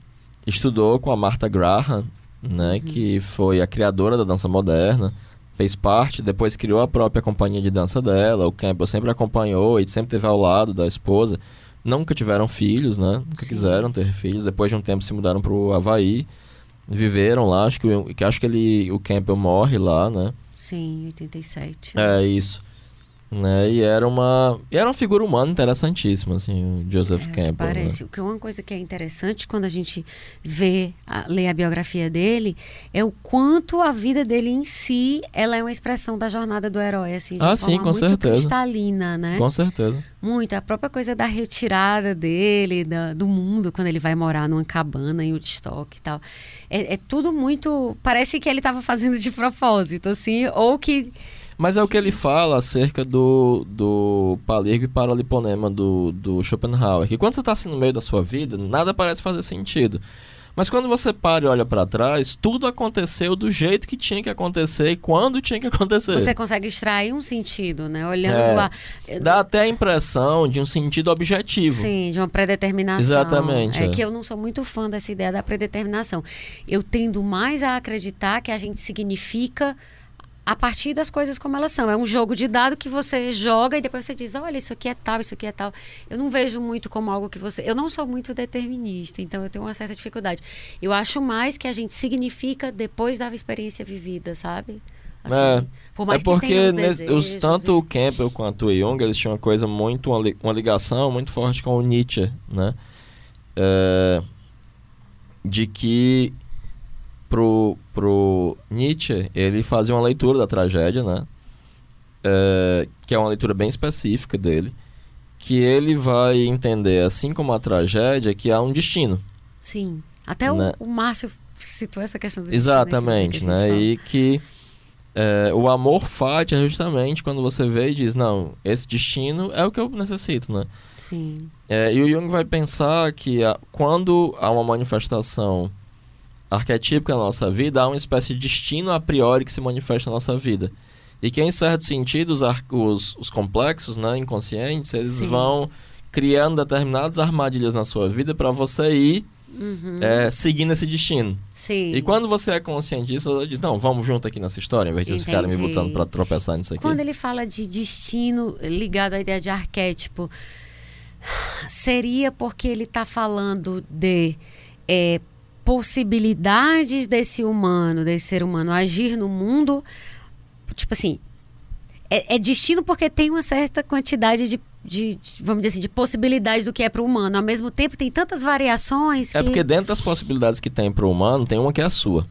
estudou com a Martha Graham, né? Uhum. Que foi a criadora da dança moderna. Fez parte, depois criou a própria companhia de dança dela. O Campbell sempre acompanhou e sempre esteve ao lado da esposa. Nunca tiveram filhos, né? Nunca Sim. quiseram ter filhos. Depois de um tempo se mudaram para o Havaí. Viveram lá. Acho que, acho que ele, o Campbell morre lá, né? Sim, em 87. né? É isso. Né? E era uma. E era uma figura humana interessantíssima, assim, o Joseph É, Campbell. né? Parece. O que uma coisa que é interessante quando a gente vê, a, lê a biografia dele, é o quanto a vida dele em si, ela é uma expressão da jornada do herói, assim, de Ah, uma sim, forma com muito certeza. cristalina, né? Com certeza. Muito. A própria coisa da retirada dele, da- do mundo, quando ele vai morar numa cabana em Woodstock e tal. É, é tudo muito. Parece que ele estava fazendo de propósito, assim, ou que. Mas é o que ele fala acerca do, do palígrafo e paraliponema do, do Schopenhauer. Que quando você está assim no meio da sua vida, nada parece fazer sentido. Mas quando você para e olha para trás, tudo aconteceu do jeito que tinha que acontecer e quando tinha que acontecer. Você consegue extrair um sentido, né? Olhando É. lá. Dá até a impressão de um sentido objetivo. Sim, de uma predeterminação. Exatamente, É, é. que eu não sou muito fã dessa ideia da predeterminação. Eu tendo mais a acreditar que a gente significa a partir das coisas como elas são. É um jogo de dado que você joga e depois você diz, olha, isso aqui é tal, isso aqui é tal. Eu não vejo muito como algo que você. Eu não sou muito determinista, então eu tenho uma certa dificuldade. Eu acho mais que a gente significa depois da experiência vivida, sabe? Assim, É. por É mais que porque tenha os desejos tanto e- o Campbell quanto o Jung, eles tinham uma coisa muito, uma, uma ligação muito forte com o Nietzsche, né? É, de que pro, pro Nietzsche, ele fazia uma leitura da tragédia, né? É, que é uma leitura bem específica dele, que ele vai entender, assim como a tragédia, que há um destino. Sim. Até Né? o, o Márcio citou essa questão do destino, né, Exatamente, que a né? E que é, o amor fati é justamente quando você vê e diz, não, esse destino é o que eu necessito, né? Sim. É, e o Jung vai pensar que a- quando há uma manifestação arquetípica na nossa vida, há uma espécie de destino a priori que se manifesta na nossa vida. E que, em certo sentido, os, os, os complexos né, inconscientes, eles Sim. vão criando determinadas armadilhas na sua vida para você ir Uhum. é, seguindo esse destino. Sim. E quando você é consciente disso, você diz, não, vamos junto aqui nessa história, em vez de vocês ficarem me botando pra tropeçar nisso aqui. Quando ele fala de destino ligado à ideia de arquétipo, seria porque ele está falando de é, possibilidades desse humano, desse ser humano agir no mundo, tipo assim, é, é destino porque tem uma certa quantidade de, de- de, vamos dizer assim, de possibilidades do que é para o humano. Ao mesmo tempo, tem tantas variações que... É porque dentro das possibilidades que tem pro humano, tem uma que é a sua.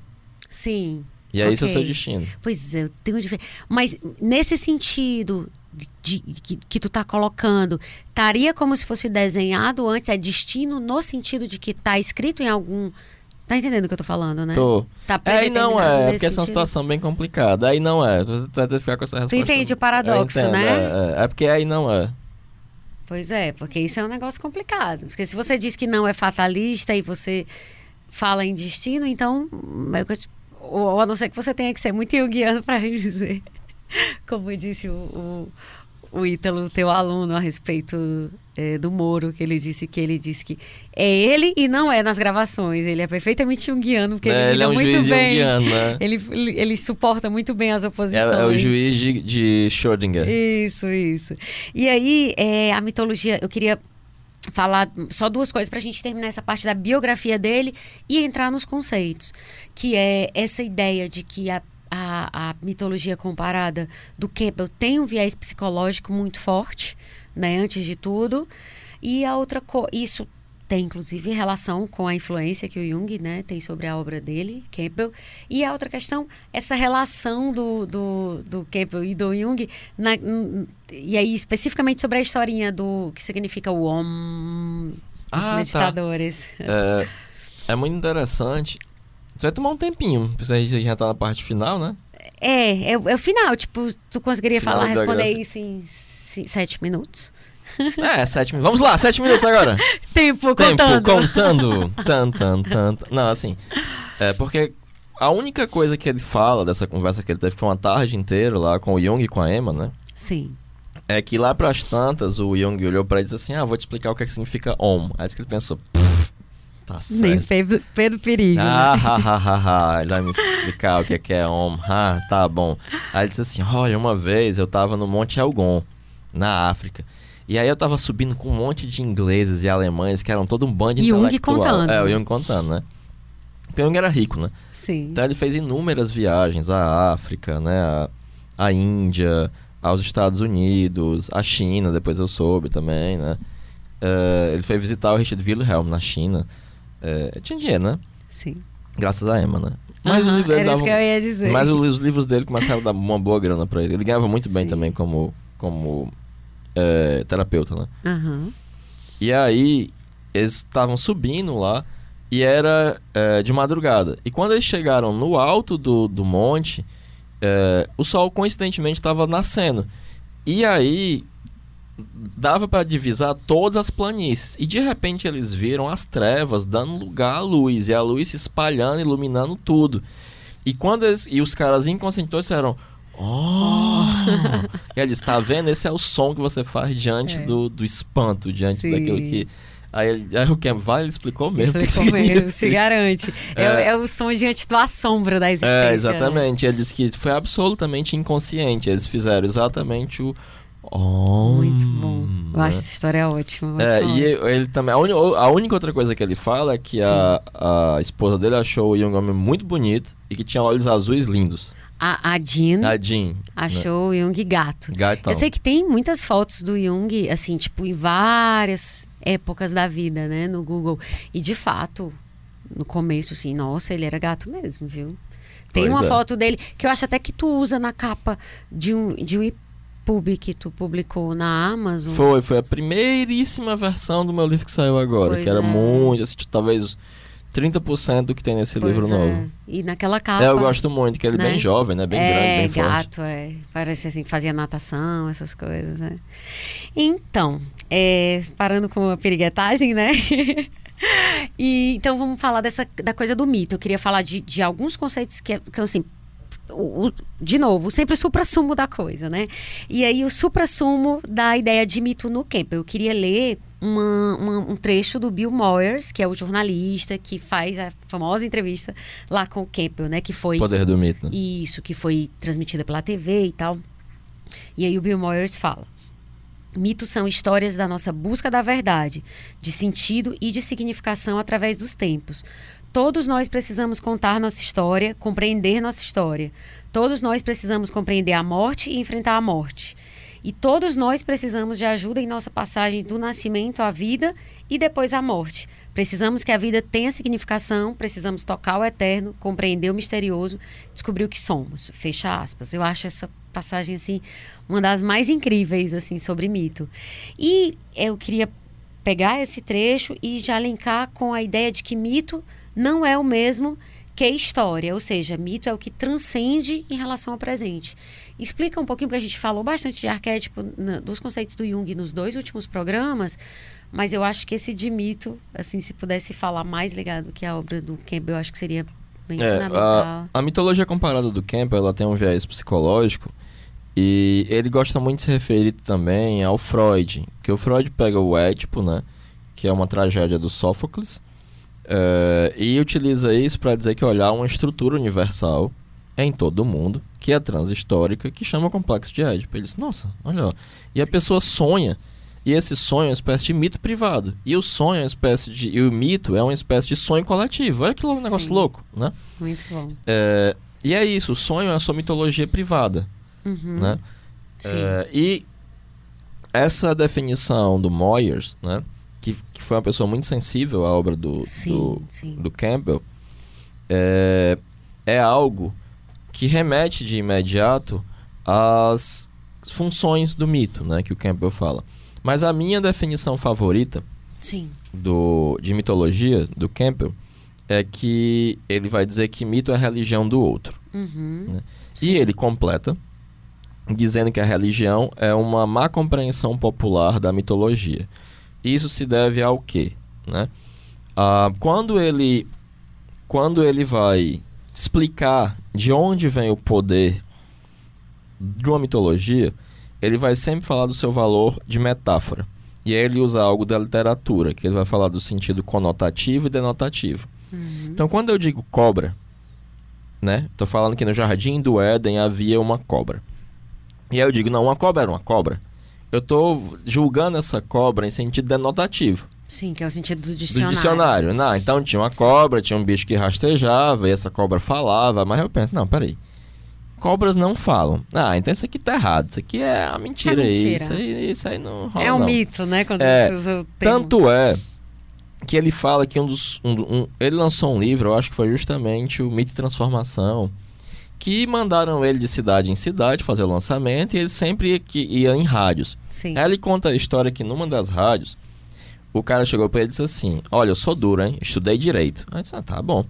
Sim. E aí esse é o seu destino. Pois é, eu tenho difer- Mas nesse sentido de, de- que, que tu tá colocando, estaria como se fosse desenhado antes, é destino no sentido de que tá escrito em algum. Tá entendendo o que eu tô falando, né? Tô. Tá É, aí não é, porque essa é uma situação bem complicada. Aí não é. Tu vai ter que ficar com essa resposta. entende o paradoxo, entendo, né? É, é, é porque aí não é. Pois é, porque isso é um negócio complicado. Porque se você diz que não é fatalista e você fala em destino, então. é Ou, ou a não ser que você tenha que ser muito junguiano para dizer. Como disse o, o, o Ítalo, teu aluno, a respeito é, do Moro, que ele disse que ele disse que é ele e não é nas gravações. Ele é perfeitamente junguiano, porque É, ele é um muito juiz bem. junguiano, né? Ele, ele, ele suporta muito bem as É, oposições. é o juiz de, de Schrödinger. Isso, isso. E aí, é, a mitologia, eu queria falar só duas coisas para a gente terminar essa parte da biografia dele e entrar nos conceitos, que é essa ideia de que a, a, a mitologia comparada do Campbell tem um viés psicológico muito forte, né, antes de tudo, e a outra isso tem inclusive relação com a influência que o Jung né, tem sobre a obra dele, Campbell. E a outra questão, essa relação do, do, do Campbell e do Jung, na, e aí especificamente sobre a historinha do que significa o Om dos ah, tá. meditadores. Tá. É, é muito interessante. Você vai tomar um tempinho, gente já tá na parte final, né? É, é, é o final. Tipo, tu conseguiria final falar, responder isso em sete minutos? É, sete minutos. Vamos lá, sete minutos agora. Tempo, contando. Tempo, contando. Tan, tan, tan, tan. Não, assim. É porque a única coisa que ele fala dessa conversa que ele teve foi uma tarde inteira lá com o Jung e com a Emma, né? Sim. É que lá pras tantas, o Jung olhou pra ele e disse assim: Ah, vou te explicar o que, é que significa Om. Aí que ele pensou: Tá certo. Nem Pedro, Pedro Perigo. Ah, né? ha, ha, ha, ha. Ele vai me explicar o que é, que é Om. Ah, tá bom. Aí ele disse assim: Olha, uma vez eu tava no Monte Elgon, na África. E aí eu tava subindo com um monte de ingleses e alemães que eram todo um bando de Jung contando. É, o Jung contando, né? Porque o Jung era rico, né? Sim. Então ele fez inúmeras viagens à África, né? À, à Índia, aos Estados Unidos, à China, depois eu soube também, né? Uh, ele foi visitar o Richard Wilhelm na China. Uh, tinha dinheiro, né? Sim. Graças a Emma, né? Mas uhum, os livros dele davam, que eu ia dizer. Mas os livros dele começaram a dar uma boa grana pra ele. Ele ganhava muito Sim. bem também como, como é, terapeuta, né? Uhum. E aí, eles estavam subindo lá e era é, de madrugada. E quando eles chegaram no alto do, do monte, é, o sol coincidentemente estava nascendo. E aí, dava para divisar todas as planícies. E de repente eles viram as trevas dando lugar à luz, e a luz se espalhando, iluminando tudo. E quando eles, e os caras inconscientes disseram: Oh! e ele está vendo? Esse é o som que você faz diante é. do, do espanto, diante Sim. daquilo que. Aí, aí o Cam vai, ele explicou mesmo. Explicou mesmo, se garante. É, é, é, o som diante do assombro da existência. É, exatamente. Né? Ele disse que foi absolutamente inconsciente. Eles fizeram exatamente o. Oh, Muito bom. Eu acho essa história ótima. É, e ele, ele também. A, un, a, única outra coisa que ele fala é que a, a esposa dele achou o Young homem muito bonito e que tinha olhos azuis lindos. A, a Jean, a Jean achou né? o Jung gato. Gatão. Eu sei que tem muitas fotos do Jung, assim, tipo, em várias épocas da vida, né, no Google. E de fato, no começo, assim, nossa, ele era gato mesmo, viu? Tem pois uma é. foto dele que eu acho até que tu usa na capa de um, de um EPUB que tu publicou na Amazon. Foi, foi a primeiríssima versão do meu livro que saiu agora, pois que era é. muito, assim, talvez 30% do que tem nesse pois livro é. novo. E naquela capa. É, eu gosto muito, que ele é né? bem jovem, né? Bem é, grande, bem gato, forte. é. Parece assim que fazia natação, essas coisas, né? Então, é, parando com a periguetagem, né? e, então vamos falar dessa da coisa do mito. Eu queria falar de, de alguns conceitos que, que assim, o, o, de novo, sempre o supra-sumo da coisa, né? E aí o supra-sumo da ideia de mito no Campbell. Eu queria ler uma, uma, um trecho do Bill Moyers, que é o jornalista que faz a famosa entrevista lá com o Campbell, né? Que foi... Poder do Mito. Isso, que foi transmitida pela TV e tal. E aí o Bill Moyers fala... Mitos são histórias da nossa busca da verdade, de sentido e de significação através dos tempos. Todos nós precisamos contar nossa história, compreender nossa história. Todos nós precisamos compreender a morte e enfrentar a morte. E todos nós precisamos de ajuda em nossa passagem do nascimento à vida e depois à morte. Precisamos que a vida tenha significação, precisamos tocar o eterno, compreender o misterioso, descobrir o que somos. Fecha aspas. Eu acho essa passagem assim uma das mais incríveis assim sobre mito. E eu queria pegar esse trecho e já linkar com a ideia de que mito não é o mesmo que história, ou seja, mito é o que transcende em relação ao presente. Explica um pouquinho, porque a gente falou bastante de arquétipo na, dos conceitos do Jung nos dois últimos programas, mas eu acho que esse de mito, assim, se pudesse falar mais ligado que a obra do Campbell, eu acho que seria bem é, fundamental. A, a mitologia comparada do Campbell, ela tem um viés psicológico e ele gosta muito de se referir também ao Freud, que o Freud pega o Édipo, né, que é uma tragédia do Sófocles, Uh, e utiliza isso para dizer que olhar uma estrutura universal em todo o mundo, que é transhistórica, que chama complexo de Édipo. Ele diz, nossa, olha, ó. e a pessoa sonha E esse sonho é uma espécie de mito privado. E o sonho é uma espécie de. E o mito é uma espécie de sonho coletivo. Olha que louco, negócio Sim. louco, né? Muito bom. É, e é isso, o sonho é a sua mitologia privada, Uhum. né? Sim. É, e essa definição do Moyers, né? Que, que foi uma pessoa muito sensível à obra do, sim, do, sim. do Campbell, é, é algo que remete de imediato às funções do mito, né? Que o Campbell fala. Mas a minha definição favorita Sim. do, de mitologia do Campbell é que ele vai dizer que mito é a religião do outro. Uhum. Né? E ele completa dizendo que a religião é uma má compreensão popular da mitologia. Isso se deve ao quê? Né? Ah, quando ele quando ele vai explicar de onde vem o poder de uma mitologia, ele vai sempre falar do seu valor de metáfora. E aí ele usa algo da literatura, que ele vai falar do sentido conotativo e denotativo. Uhum. Então, quando eu digo cobra, né? Tô falando que no jardim do Éden havia uma cobra. E aí eu digo, não, uma cobra era uma cobra. Eu tô julgando essa cobra em sentido denotativo. Sim, que é o sentido do Do dicionário. dicionário. Não, então tinha uma cobra, tinha um bicho que rastejava, e essa cobra falava. Mas eu penso, não, peraí. Cobras não falam. Ah, então isso aqui tá errado. Isso aqui é a mentira. É aí. mentira. Isso aí, isso aí não rola, É um não. mito, né? Quando É, usa o termo. Tanto é que ele fala que um dos. um- um- ele lançou um livro, eu acho que foi justamente o Mito e Transformação. Que mandaram ele de cidade em cidade fazer o lançamento e ele sempre que ia em rádios. Sim. Aí ele conta a história que numa das rádios, o cara chegou pra ele e disse assim: Olha, eu sou duro, hein? Estudei direito. Aí disse: Ah, tá bom.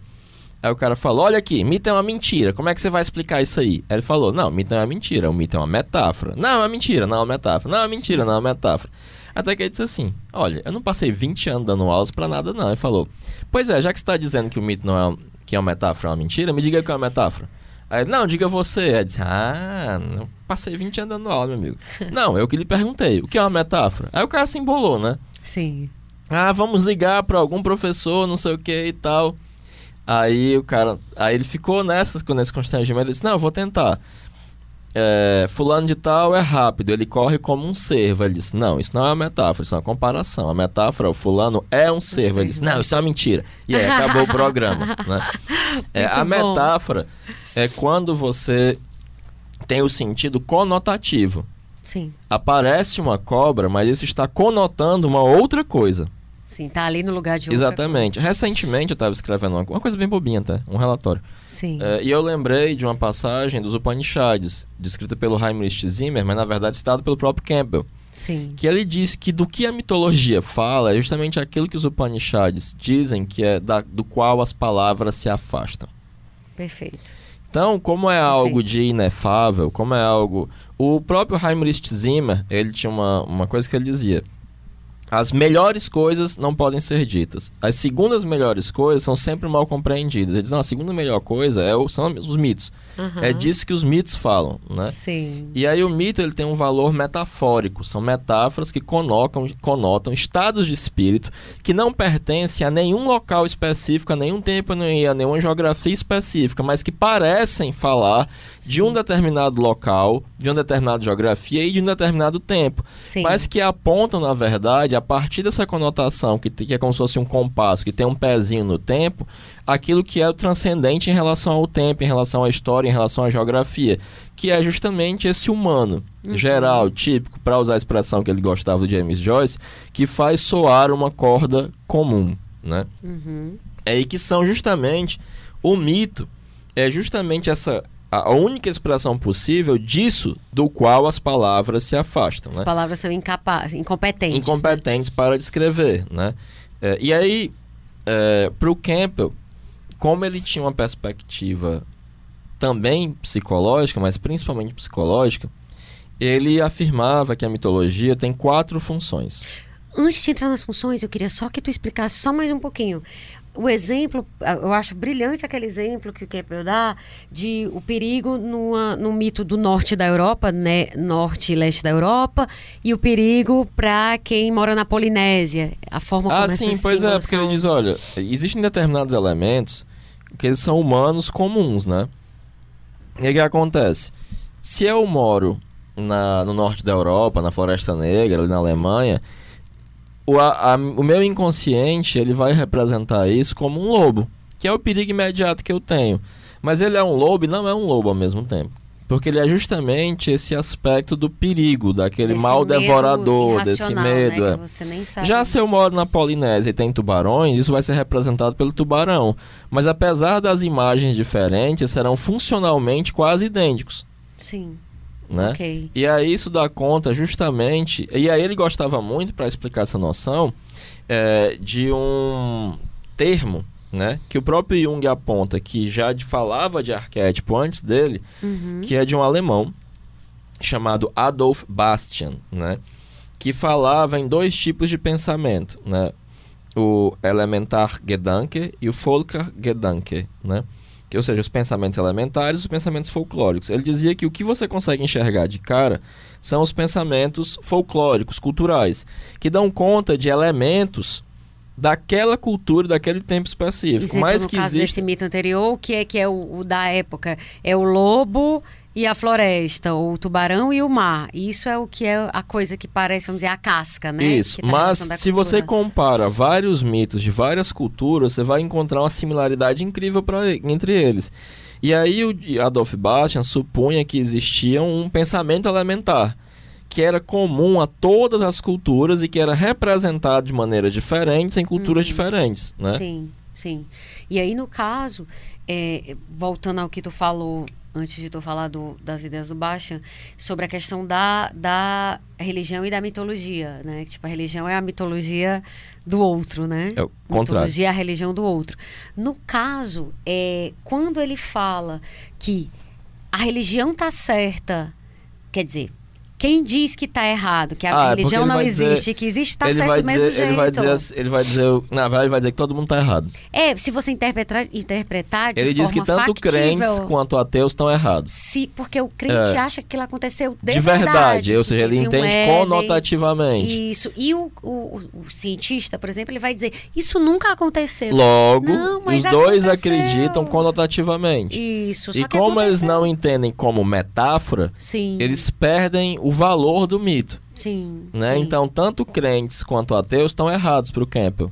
Aí o cara falou: Olha aqui, mito é uma mentira. Como é que você vai explicar isso aí? Aí ele falou: Não, mito não é uma mentira. O mito é uma metáfora. Não, é uma mentira, não é uma metáfora. Não, é uma mentira, não é uma metáfora. Até que ele disse assim: Olha, eu não passei 20 anos dando aulas pra nada, não. Ele falou: Pois é, já que você tá dizendo que o mito não é, um- que é uma metáfora, é uma mentira, me diga que é uma metáfora. Aí, não, diga você. Aí disse, ah, não passei 20 anos dando aula, meu amigo. não, eu que lhe perguntei, o que é uma metáfora? Aí o cara se embolou, né? Sim. Ah, vamos ligar pra algum professor, não sei o que e tal. Aí o cara, aí ele ficou nessa, com esse constrangimento, ele disse, não, eu vou tentar. É, fulano de tal é rápido, ele corre como um cervo. Ele disse, não, isso não é uma metáfora, isso é uma comparação. A metáfora, o fulano é um cervo. Ele disse, não, isso é uma mentira. E aí acabou o programa, né? É, a bom. metáfora é quando você tem o sentido conotativo. Sim. Aparece uma cobra, mas isso está conotando uma outra coisa. Sim, tá ali no lugar de outra Exatamente. Recentemente eu estava escrevendo uma, uma coisa bem bobinha até, um relatório. coisa. Sim. É, e eu lembrei de uma passagem dos Upanishads, descrita pelo Heinrich Zimmer, mas na verdade citada pelo próprio Campbell, Sim. que ele diz que do que a mitologia fala é justamente aquilo que os Upanishads dizem que é da, do qual as palavras se afastam. Perfeito. Então, como é algo de inefável, como é algo. O próprio Heinrich Zimmer, ele tinha uma, uma coisa que ele dizia. As melhores coisas não podem ser ditas. As segundas melhores coisas são sempre mal compreendidas. Ele diz, não, a segunda melhor coisa é o, são os mitos. Aham. É disso que os mitos falam, né? Sim. E aí o mito ele tem um valor metafórico, são metáforas que conotam, conotam estados de espírito que não pertencem a nenhum local específico, a nenhum tempo nem a nenhuma geografia específica, mas que parecem falar de um determinado local, de uma determinada geografia e de um determinado tempo, Sim. mas que apontam na verdade a partir dessa conotação que, que é como se fosse um compasso, que tem um pezinho no tempo, aquilo que é o transcendente em relação ao tempo, em relação à história, em relação à geografia, que é justamente esse humano geral, típico, para usar a expressão que ele gostava do James Joyce, que faz soar uma corda comum, né? Uhum. É, e que são justamente o mito, é justamente essa a única expressão possível disso do qual as palavras se afastam, As né? palavras são incapazes, incompetentes. né? incompetentes para descrever, né? É, e aí, para o Campbell, como ele tinha uma perspectiva também psicológica, mas principalmente psicológica, ele afirmava que a mitologia tem quatro funções. Antes de entrar nas funções, eu queria só que tu explicasse só mais um pouquinho. O exemplo, eu acho brilhante aquele exemplo que o Campbell dá de o perigo numa, no mito do norte da Europa, né, norte e leste da Europa, e o perigo para quem mora na Polinésia, a forma como Ah, sim, pois é, porque ele diz, olha, existem determinados elementos que eles são humanos comuns, né? E o que acontece? Se eu moro na, no norte da Europa, na Floresta Negra, ali na Alemanha, o, a, o meu inconsciente ele vai representar isso como um lobo, que é o perigo imediato que eu tenho. Mas ele é um lobo e não é um lobo ao mesmo tempo. Porque ele é justamente esse aspecto do perigo, daquele Desse mal devorador, desse irracional, medo. Né, é. que você nem sabe. Já se eu moro na Polinésia e tem tubarões, isso vai ser representado pelo tubarão. Mas apesar das imagens diferentes, serão funcionalmente quase idênticos. Sim, Né? ok. E aí isso dá conta justamente. E aí ele gostava muito, para explicar essa noção, é, de um termo né, que o próprio Jung aponta que já falava de arquétipo antes dele, Uhum. que é de um alemão chamado Adolf Bastian, né, que falava em dois tipos de pensamento, né, o elementar Gedanke e o Volker Gedanke, né, que, ou seja, os pensamentos elementares e os pensamentos folclóricos. Ele dizia que o que você consegue enxergar de cara são os pensamentos folclóricos, culturais, que dão conta de elementos daquela cultura, daquele tempo específico, Exemplo, mas no que caso existe desse mito anterior, o que é que é o, o da época? É o lobo e a floresta, o tubarão e o mar. Isso é o que é a coisa que parece, vamos dizer, a casca, né? Isso, tá mas se você compara vários mitos de várias culturas, você vai encontrar uma similaridade incrível pra, entre eles. E aí o Adolf Bastian supunha que existia um pensamento elementar, que era comum a todas as culturas e que era representado de maneiras diferentes em culturas diferentes, né? Uhum. Sim, sim. E aí, no caso, é, voltando ao que tu falou antes de tu falar do- das ideias do Baixa, sobre a questão da, da religião e da mitologia, né? Tipo, a religião é a mitologia do outro, né? É o contrário. Mitologia é a religião do outro. No caso, é, quando ele fala que a religião tá certa, quer dizer, quem diz que tá errado, que a Ah, é religião não dizer- existe, que existe, tá ele certo vai do mesmo jeito. ele vai dizer, ele vai dizer, na verdade, ele vai dizer que todo mundo tá errado. É, se você interpretar, interpretar de Ele diz que tanto factível, crentes quanto ateus estão errados. Se, porque o crente É. acha que aquilo aconteceu de, De, verdade, ou que seja, ele um entende Éden, conotativamente. Isso. E o, o, o cientista, por exemplo, ele vai dizer: Isso nunca aconteceu. Logo, Não, os dois aconteceu. acreditam conotativamente. Isso. E como eles aconteceu. não entendem como metáfora, Sim. eles perdem o valor do mito, Sim. né? sim. Então, tanto crentes quanto ateus estão errados para o Campbell.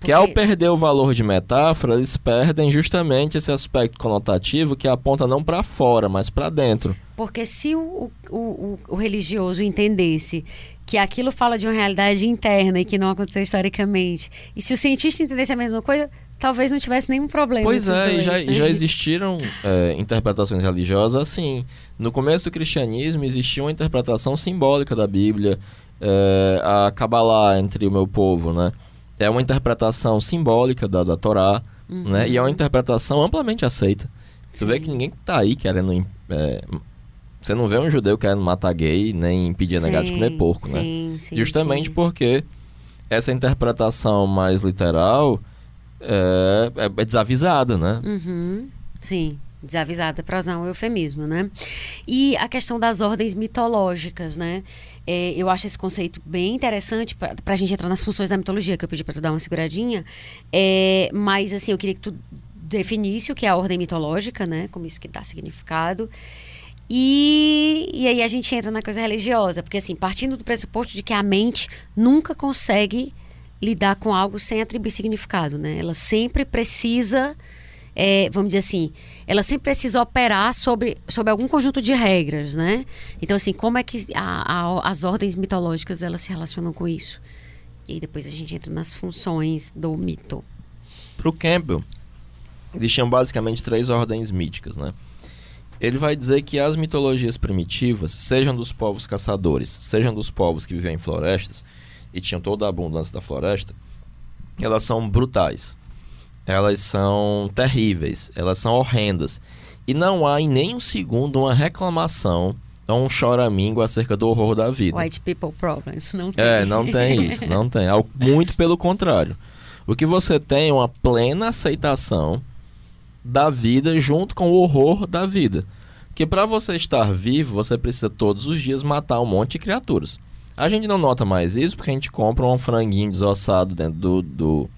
Que Porque- ao perder o valor de metáfora, eles perdem justamente esse aspecto conotativo que aponta não para fora, mas para dentro. Porque se o, o, o, o religioso entendesse que aquilo fala de uma realidade interna e que não aconteceu historicamente, e se o cientista entendesse a mesma coisa, talvez não tivesse nenhum problema. Pois é, dois, já, né? já existiram é, interpretações religiosas assim. No começo do cristianismo existia uma interpretação simbólica da Bíblia, é, a Kabbalah entre o meu povo, né? É uma interpretação simbólica da, da Torá, né? E é uma interpretação amplamente aceita. Você vê Uhum. Sim. que ninguém tá aí querendo... é, você não vê um judeu querendo matar gay, nem impedir negar de Sim, comer porco, né? sim, sim, Justamente sim. porque essa interpretação mais literal é, é- desavisada, né? Uhum, sim, desavisada para usar um eufemismo, né? E a questão das ordens mitológicas, né? É, eu acho esse conceito bem interessante para a gente entrar nas funções da mitologia, que eu pedi para tu dar uma seguradinha. É, mas, assim, eu queria que tu definisse o que é a ordem mitológica, né? Como isso que dá significado. E, e aí a gente entra na coisa religiosa, porque assim, partindo do pressuposto de que a mente nunca consegue lidar com algo sem atribuir significado, né? Ela sempre precisa, é, vamos dizer assim, ela sempre precisa operar sobre, sobre algum conjunto de regras, né? Então assim, como é que a- a- as ordens mitológicas elas se relacionam com isso? E depois a gente entra nas funções do mito. Para o Campbell, existiam basicamente três ordens míticas, né? Ele vai dizer que as mitologias primitivas, sejam dos povos caçadores, sejam dos povos que viviam em florestas e tinham toda a abundância da floresta, elas são brutais. Elas são terríveis, elas são horrendas. E não há em nenhum segundo uma reclamação ou um choramingo acerca do horror da vida. White people problems, não tem. É, não tem isso, não tem. Muito pelo contrário. O que você tem é uma plena aceitação da vida junto com o horror da vida. Porque para você estar vivo, você precisa todos os dias matar um monte de criaturas. A gente não nota mais isso porque a gente compra um franguinho desossado dentro do, do, do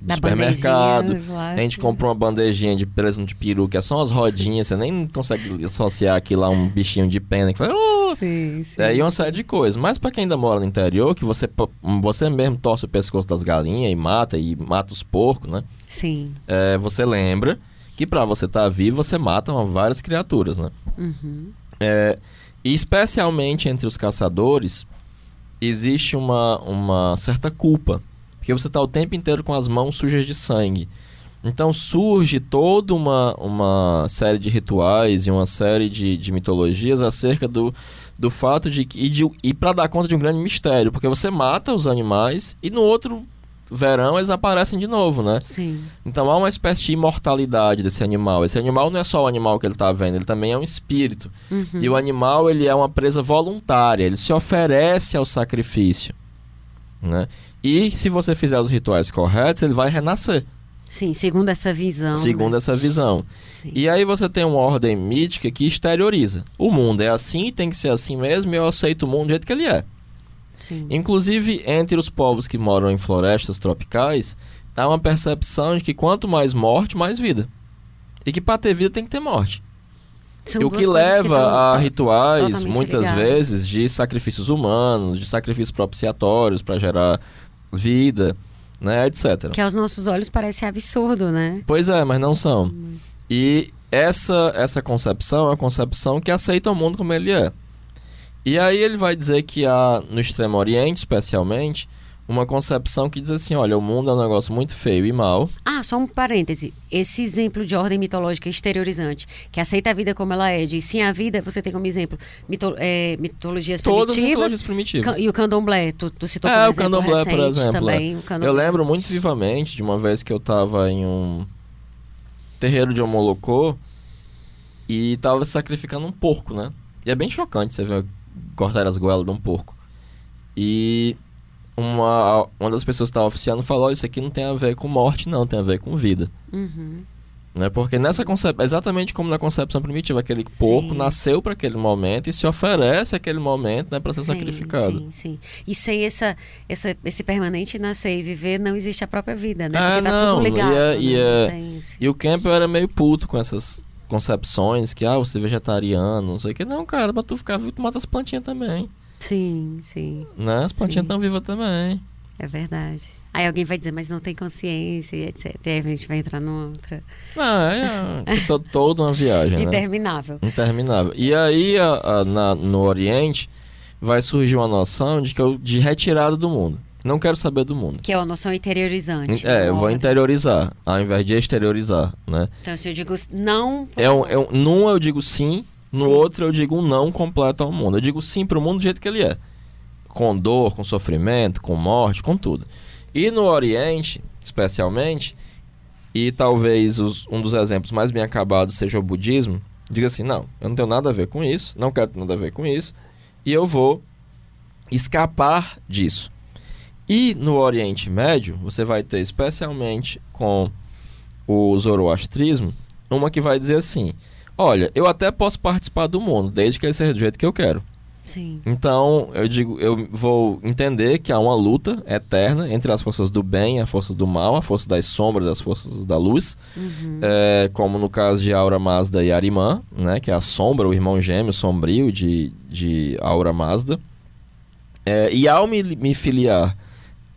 Da supermercado. A gente compra uma bandejinha de presunto de peru, que é só umas rodinhas, você nem consegue associar aquilo a um bichinho de pena que faz. "Oh!" Sim, sim. É, e uma série de coisas. Mas pra quem ainda mora no interior, que você, você mesmo torce o pescoço das galinhas e mata, e mata os porcos, né? Sim. É, você lembra que pra você estar vivo, você mata várias criaturas, né? Uhum. É, e especialmente entre os caçadores, existe uma, uma certa culpa. Porque você está o tempo inteiro com as mãos sujas de sangue. Então surge toda uma, uma série de rituais e uma série de, de mitologias acerca do, do fato de que. E, e para dar conta de um grande mistério. Porque você mata os animais e no outro verão eles aparecem de novo, né? Sim. Então há uma espécie de imortalidade desse animal. Esse animal não é só o animal que ele está vendo, ele também é um espírito. Uhum. E o animal ele é uma presa voluntária, ele se oferece ao sacrifício, né? E se você fizer os rituais corretos, ele vai renascer, Sim, segundo essa visão. segundo né? essa visão. Sim. E aí você tem uma ordem mítica que exterioriza. O mundo é assim, tem que ser assim mesmo, e eu aceito o mundo do jeito que ele é. Sim. Inclusive, entre os povos que moram em florestas tropicais, há uma percepção de que quanto mais morte, mais vida. E que para ter vida tem que ter morte. São E o que leva tão a rituais, muitas ligadas. vezes, de sacrifícios humanos, de sacrifícios propiciatórios para gerar vida, né, etc. Que aos nossos olhos parece absurdo, né? Pois é, mas não são. E essa, essa concepção é uma concepção que aceita o mundo como ele é. E aí ele vai dizer que há, no Extremo Oriente, especialmente, uma concepção que diz assim, olha, o mundo é um negócio muito feio e mau. Ah, só um parêntese. Esse exemplo de ordem mitológica exteriorizante, que aceita a vida como ela é, de sim a vida, você tem como exemplo mito- é, mitologias Todas as primitivas. mitologias primitivas. E o candomblé, tu, tu citou É, como o candomblé, por recente exemplo, também. o Eu lembro muito vivamente de uma vez que eu tava em um terreiro de Omolocô e tava sacrificando um porco, né? E é bem chocante você ver cortar as goelas de um porco. E uma, uma das pessoas que estava oficiando falou: "Olha, Isso aqui não tem a ver com morte, não, tem a ver com vida. Uhum. Né? Porque nessa concepção, exatamente como na concepção primitiva, aquele Sim. porco nasceu para aquele momento e se oferece aquele momento né, para ser Sim, sacrificado. Sim, sim. E sem essa, essa, esse permanente nascer e viver, não existe a própria vida, né? É, Porque tá não, tudo ligado. e é- né? e é- E o Campbell era meio puto com essas concepções que, ah, você é vegetariano, não sei o que. Não, cara, pra tu ficar vivo, tu mata as plantinhas também. Sim, sim. Né? As plantinhas estão vivas também. É verdade. Aí alguém vai dizer, mas não tem consciência e etc. E aí a gente vai entrar numa outra. Ah, é, é to- toda uma viagem, né? Interminável. Interminável. E aí, a- a- na- no Oriente, vai surgir uma noção de que eu, de retirada do mundo. Não quero saber do mundo. Que é uma noção interiorizante. É, eu vou interiorizar, ao invés de exteriorizar, né? Então, se eu digo não. É um, é um, num eu digo sim, no Sim. outro eu digo um não completo ao mundo. Eu digo sim pro mundo do jeito que ele é. Com dor, com sofrimento, com morte, com tudo. E no Oriente, especialmente, e talvez os- um dos exemplos mais bem acabados seja o budismo, diga assim, não, eu não tenho nada a ver com isso, não quero nada a ver com isso, e eu vou escapar disso. E no Oriente Médio, você vai ter, especialmente com o zoroastrismo, uma que vai dizer assim: olha, eu até posso participar do mundo, desde que ele seja do jeito que eu quero. Sim. Então, eu digo, eu vou entender que há uma luta eterna entre as forças do bem e as forças do mal, a força das sombras e as forças da luz, Uhum. é, como no caso de Aura Mazda e Arimã, né, que é a sombra, o irmão gêmeo sombrio de, de Aura Mazda. É, e ao me, me filiar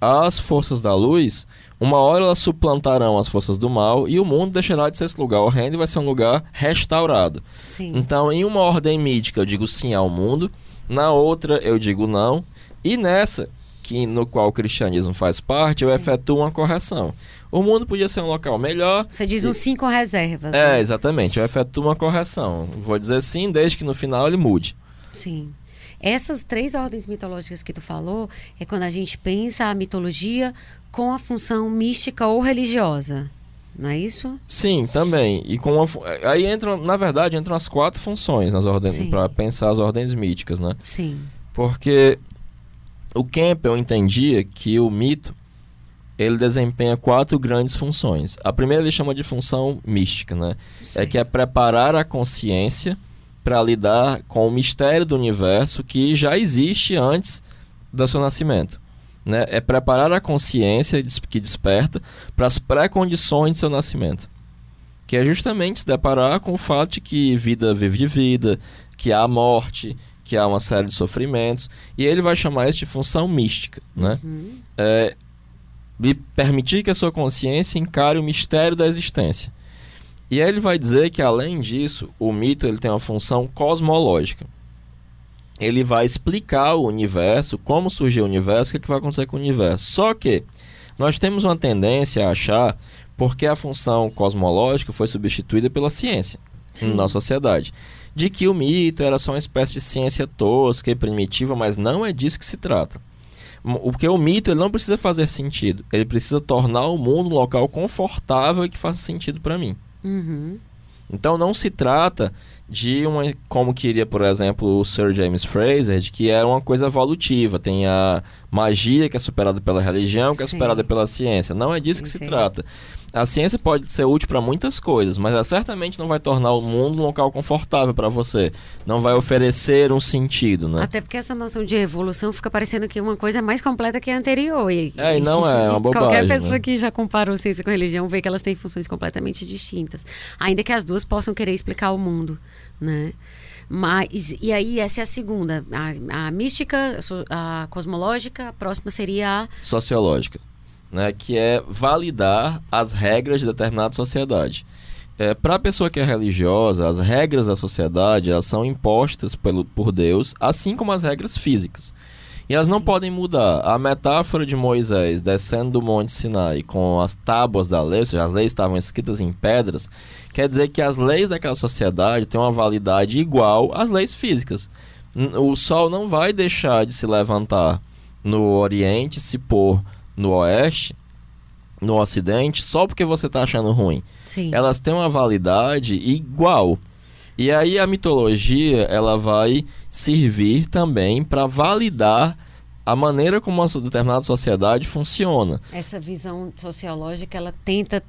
às forças da luz, uma hora elas suplantarão as forças do mal e o mundo deixará de ser esse lugar horrendo e vai ser um lugar restaurado. Sim. Então, em uma ordem mítica, eu digo sim ao mundo, na outra, eu digo não, e nessa, que no qual o cristianismo faz parte, eu Sim. efetuo uma correção. O mundo podia ser um local melhor. Você diz um sim com reservas. É, né? exatamente, eu efetuo uma correção. Vou dizer sim, desde que no final ele mude. Sim. Essas três ordens mitológicas que tu falou é quando a gente pensa a mitologia com a função mística ou religiosa. Não é isso? Sim, também. E com fu- aí entram, na verdade, entram as quatro funções nas ordens Sim. para pensar as ordens míticas, né? Sim. Porque o Campbell entendia que o mito ele desempenha quatro grandes funções. A primeira ele chama de função mística, né? É que é preparar a consciência para lidar com o mistério do universo que já existe antes do seu nascimento. né, é preparar a consciência que desperta para as pré-condições de seu nascimento. Que é justamente se deparar com o fato de que vida vive de vida, que há morte, que há uma série de sofrimentos, e ele vai chamar isso de função mística, né? Uhum. É, permitir que a sua consciência encare o mistério da existência. E aí ele vai dizer que além disso, o mito ele tem uma função cosmológica ele vai explicar o universo, como surgiu o universo, o que, é que vai acontecer com o universo. Só que nós temos uma tendência a achar, porque a função cosmológica foi substituída pela ciência Sim. na sociedade, de que o mito era só uma espécie de ciência tosca e primitiva, mas não é disso que se trata. Porque o mito ele não precisa fazer sentido, ele precisa tornar o mundo um local confortável e que faça sentido para mim. Uhum. Então não se trata de uma como queria, por exemplo, o Sir James Fraser, de que era uma coisa evolutiva, tem a magia que é superada pela religião, que é Sim. é superada pela ciência. Não é disso que se trata. A ciência pode ser útil para muitas coisas, mas ela certamente não vai tornar o mundo um local confortável para você. Não vai oferecer um sentido, né? Até porque essa noção de evolução fica parecendo que uma coisa é mais completa que a anterior. E, é, e não é, é uma bobagem. Qualquer pessoa né? que já comparou ciência com religião vê que elas têm funções completamente distintas. Ainda que as duas possam querer explicar o mundo, né? Mas, e aí, essa é a segunda. A, a mística, a cosmológica, a próxima seria a... Sociológica né, que é validar as regras de determinada sociedade. É, Para a pessoa que é religiosa, as regras da sociedade elas são impostas pelo, por Deus, assim como as regras físicas. E elas não podem mudar. A metáfora de Moisés descendo do Monte Sinai com as tábuas da lei, ou seja, as leis estavam escritas em pedras, quer dizer que as leis daquela sociedade têm uma validade igual às leis físicas. O sol não vai deixar de se levantar no Oriente, se pôr no Oeste, no Ocidente, só porque você está achando ruim. Sim. Elas têm uma validade igual. E aí a mitologia ela vai servir também para validar a maneira como uma determinada sociedade funciona. Essa visão sociológica, ela tenta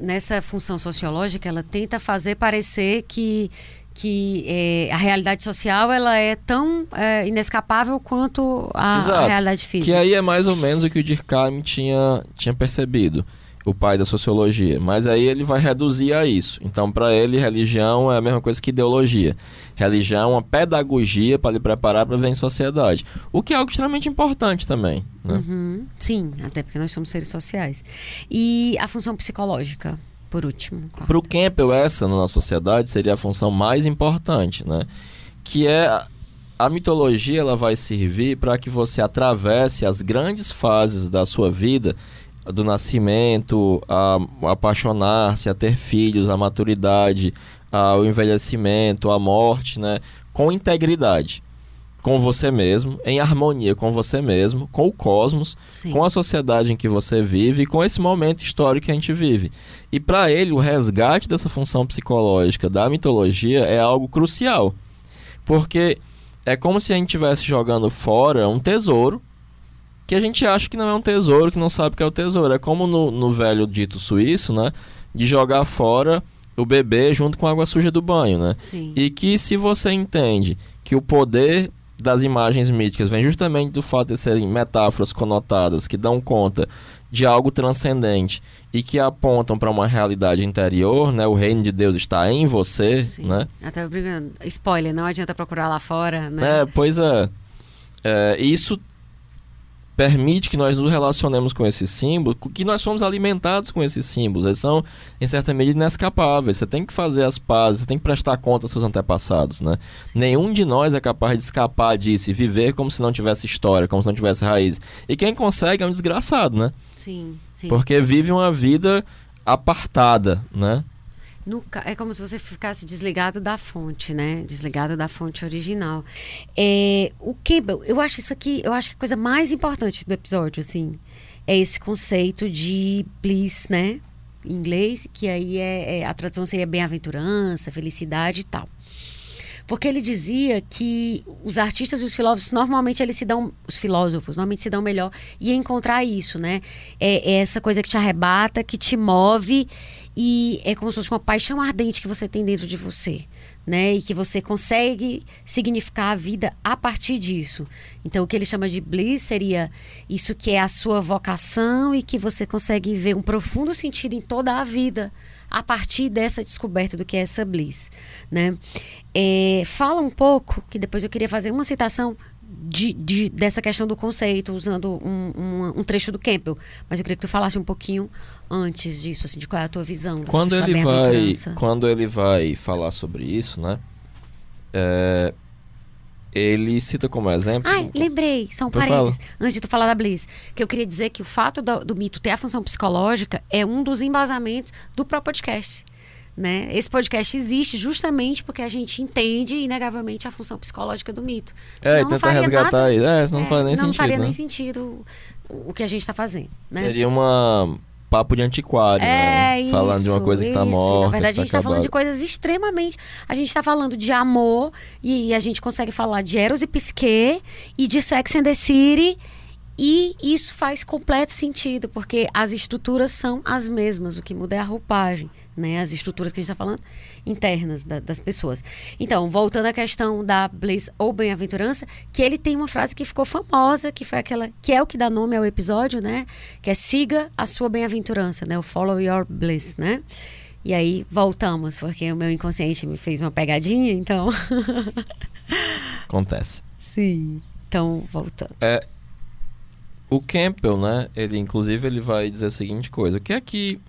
nessa função sociológica, ela tenta fazer parecer que que é, a realidade social ela é tão é, inescapável quanto a, a, realidade física. Que aí é mais ou menos o que o Durkheim tinha, tinha percebido, o pai da sociologia. Mas aí ele vai reduzir a isso. Então, para ele, religião é a mesma coisa que ideologia. Religião é uma pedagogia para lhe preparar para viver em sociedade. O que é algo extremamente importante também. Né? Uhum, sim, até porque nós somos seres sociais. E a função psicológica? Por último. Para o Campbell, essa na nossa sociedade seria a função mais importante, né? Que é a mitologia ela vai servir para que você atravesse as grandes fases da sua vida, do nascimento, a, apaixonar-se, a ter filhos, a maturidade, ao envelhecimento, a morte, né? Com integridade com você mesmo, em harmonia com você mesmo, com o cosmos, Sim. com a sociedade em que você vive e com esse momento histórico que a gente vive. E para ele, o resgate dessa função psicológica da mitologia é algo crucial. Porque é como se a gente estivesse jogando fora um tesouro que a gente acha que não é um tesouro, que não sabe que é o tesouro. É como no, no velho dito suíço, né? De jogar fora o bebê junto com a água suja do banho, né? Sim. E que se você entende que o poder das imagens míticas vem justamente do fato de serem metáforas conotadas que dão conta de algo transcendente e que apontam para uma realidade interior, né? O reino de Deus está em você, Sim. né? Até brincando. Spoiler, não adianta procurar lá fora, né? É, pois é. é isso permite que nós nos relacionemos com esses símbolos, que nós somos alimentados com esses símbolos. Eles são, em certa medida, inescapáveis. Você tem que fazer as pazes, você tem que prestar conta aos seus antepassados, né? Nenhum de nós é capaz de escapar disso e viver como se não tivesse história, como se não tivesse raiz. E quem consegue é um desgraçado, né? Sim, sim. Porque vive uma vida apartada, né? No, é como se você ficasse desligado da fonte, né? Desligado da fonte original. É, o que eu acho isso aqui, eu acho que a coisa mais importante do episódio, assim, é esse conceito de bliss, né? Em inglês, que aí é, é a tradução seria bem-aventurança, felicidade e tal. porque ele dizia que os artistas e os filósofos normalmente eles se dão, os filósofos normalmente se dão melhor e encontrar isso, né? É, é essa coisa que te arrebata, que te move e é como se fosse uma paixão ardente que você tem dentro de você né? E que você consegue significar a vida a partir disso. Então, o que ele chama de bliss seria isso que é a sua vocação e que você consegue ver um profundo sentido em toda a vida a partir dessa descoberta do que é essa bliss, né? É, fala um pouco, que depois eu queria fazer uma citação de, de, dessa questão do conceito, usando um, um, um, trecho do Campbell. Mas eu queria que tu falasse um pouquinho antes disso, assim, de qual é a tua visão. Quando ele vai, quando ele vai falar sobre isso, né? É, ele cita como exemplo. Ai, lembrei, só um parênteses, antes de tu falar da Bliss, que eu queria dizer que o fato do, do mito ter a função psicológica é um dos embasamentos do próprio podcast. Né? Esse podcast existe justamente porque a gente entende inegavelmente a função psicológica do mito. É, senão tenta resgatar nada, É, senão não faria nem não sentido. Não faria né? nem sentido o, o que a gente está fazendo. Né? Seria uma papo de antiquário, é, né? Falando isso, de uma coisa que está morta. Na verdade, tá a gente está falando de coisas extremamente. A gente está falando de amor e, a gente consegue falar de Eros e Pisquet e de Sex and the City. E isso faz completo sentido, porque as estruturas são as mesmas, o que muda é a roupagem né? As estruturas que a gente está falando internas da, das pessoas. Então, voltando à questão da bliss ou bem-aventurança, que ele tem uma frase que ficou famosa, que foi aquela que é o que dá nome ao episódio, né? Que é siga a sua bem-aventurança, né? O follow your bliss, né? E aí voltamos, porque o meu inconsciente me fez uma pegadinha, então. Acontece. Sim. Então, voltando. É, o Campbell, né? Ele, inclusive, ele vai dizer a seguinte coisa: o que é que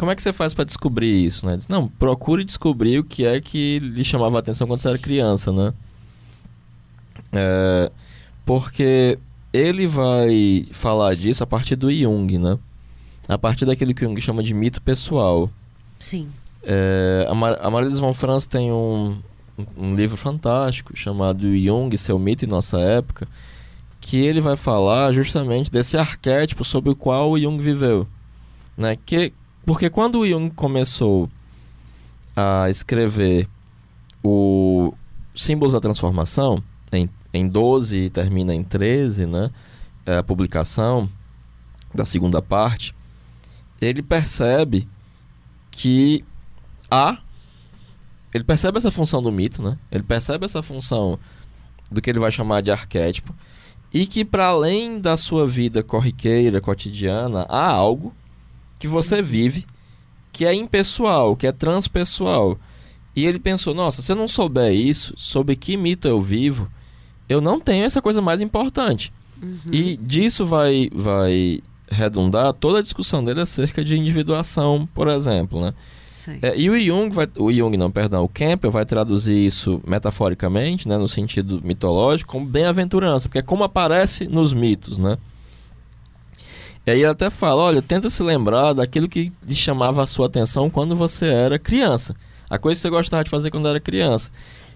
como é que você faz para descobrir isso, né? Diz, não, procure descobrir o que é que lhe chamava a atenção quando você era criança, né? É, porque ele vai falar disso a partir do Jung, né? A partir daquilo que o Jung chama de mito pessoal. Sim. É, a, Mar a Marilis von Franz tem um, um livro fantástico chamado Jung, Seu Mito e Nossa Época, que ele vai falar justamente desse arquétipo sobre o qual o Jung viveu. Né? Que, porque quando o Jung começou a escrever o Símbolos da Transformação, em, em 12 e termina em 13, né? É a publicação da segunda parte, ele percebe que há. Ele percebe essa função do mito, né? Ele percebe essa função do que ele vai chamar de arquétipo. E que, para além da sua vida corriqueira, cotidiana, há algo que você vive que é impessoal, que é transpessoal. E ele pensou: nossa, se eu não souber isso, sobre que mito eu vivo, eu não tenho essa coisa mais importante. Uhum. E disso vai, vai redundar toda a discussão dele acerca de individuação, por exemplo, né? É, e o Jung vai, o Jung não, perdão, o Campbell vai traduzir isso metaforicamente, né, no sentido mitológico, como bem-aventurança, porque é como aparece nos mitos, né? E aí ele até fala, olha, tenta se lembrar daquilo que lhe chamava a sua atenção quando você era criança. A coisa que você gostava de fazer quando era criança.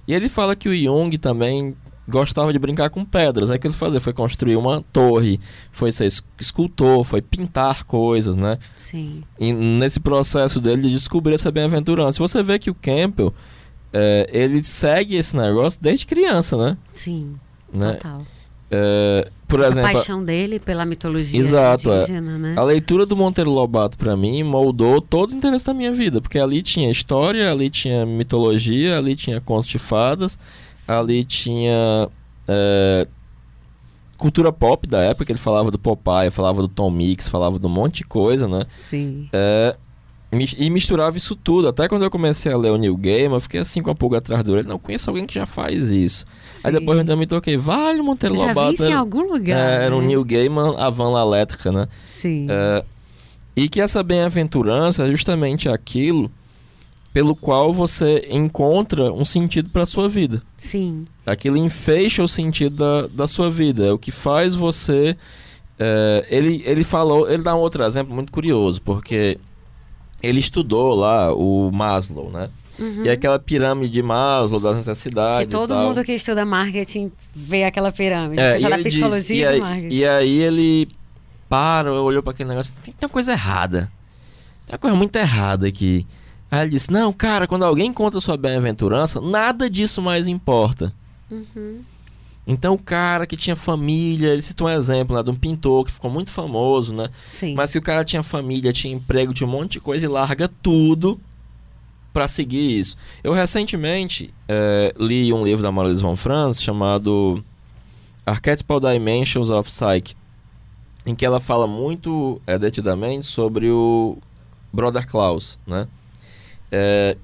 E ele fala que o Jung também gostava de brincar com pedras. Aí o que ele fazia foi construir uma torre, foi ser escultor, foi pintar coisas, né? Sim. E nesse processo dele de descobrir essa bem-aventurança. Você vê que o Campbell, é, ele segue esse negócio desde criança, né? Sim, né? total. É, por Essa exemplo, paixão dele pela mitologia exato, é. indígena, é. né? A leitura do Monteiro Lobato para mim moldou todos os interesses da minha vida, porque ali tinha história, ali tinha mitologia, ali tinha contos de fadas, ali tinha é, cultura pop da época, ele falava do Popeye, falava do Tom Mix, falava de um monte de coisa, né? Sim. É, e misturava isso tudo. Até quando eu comecei a ler o New Game, eu fiquei assim com a pulga atrás do orelho. Não, conheço alguém que já faz isso. Sim. Aí depois eu ainda me toquei, vale Monteiro já Lobato. Vi isso em algum lugar. É, né? Era um New Game, a van elétrica, né? Sim. É, e que essa bem-aventurança é justamente aquilo pelo qual você encontra um sentido para sua vida. Sim. Aquilo enfeixa o sentido da, da sua vida. É o que faz você. É, ele, ele falou, ele dá um outro exemplo muito curioso, porque ele estudou lá o Maslow, né? Uhum. E aquela pirâmide de Maslow das necessidades. Que todo mundo que estuda marketing vê aquela pirâmide. É, da psicologia diz, e, aí, marketing. e aí ele para, olhou para aquele negócio. Tem, tem uma coisa errada. Tem uma coisa muito errada aqui. Aí ele disse: Não, cara, quando alguém conta sua bem-aventurança, nada disso mais importa. Uhum. Então o cara que tinha família, ele citou um exemplo né, de um pintor que ficou muito famoso, né? Sim. Mas que o cara tinha família, tinha emprego, tinha um monte de coisa e larga tudo para seguir isso. Eu recentemente é, li um livro da Marlise von Franz chamado Archetypal Dimensions of Psyche, em que ela fala muito é, detidamente sobre o Brother Klaus, né? É,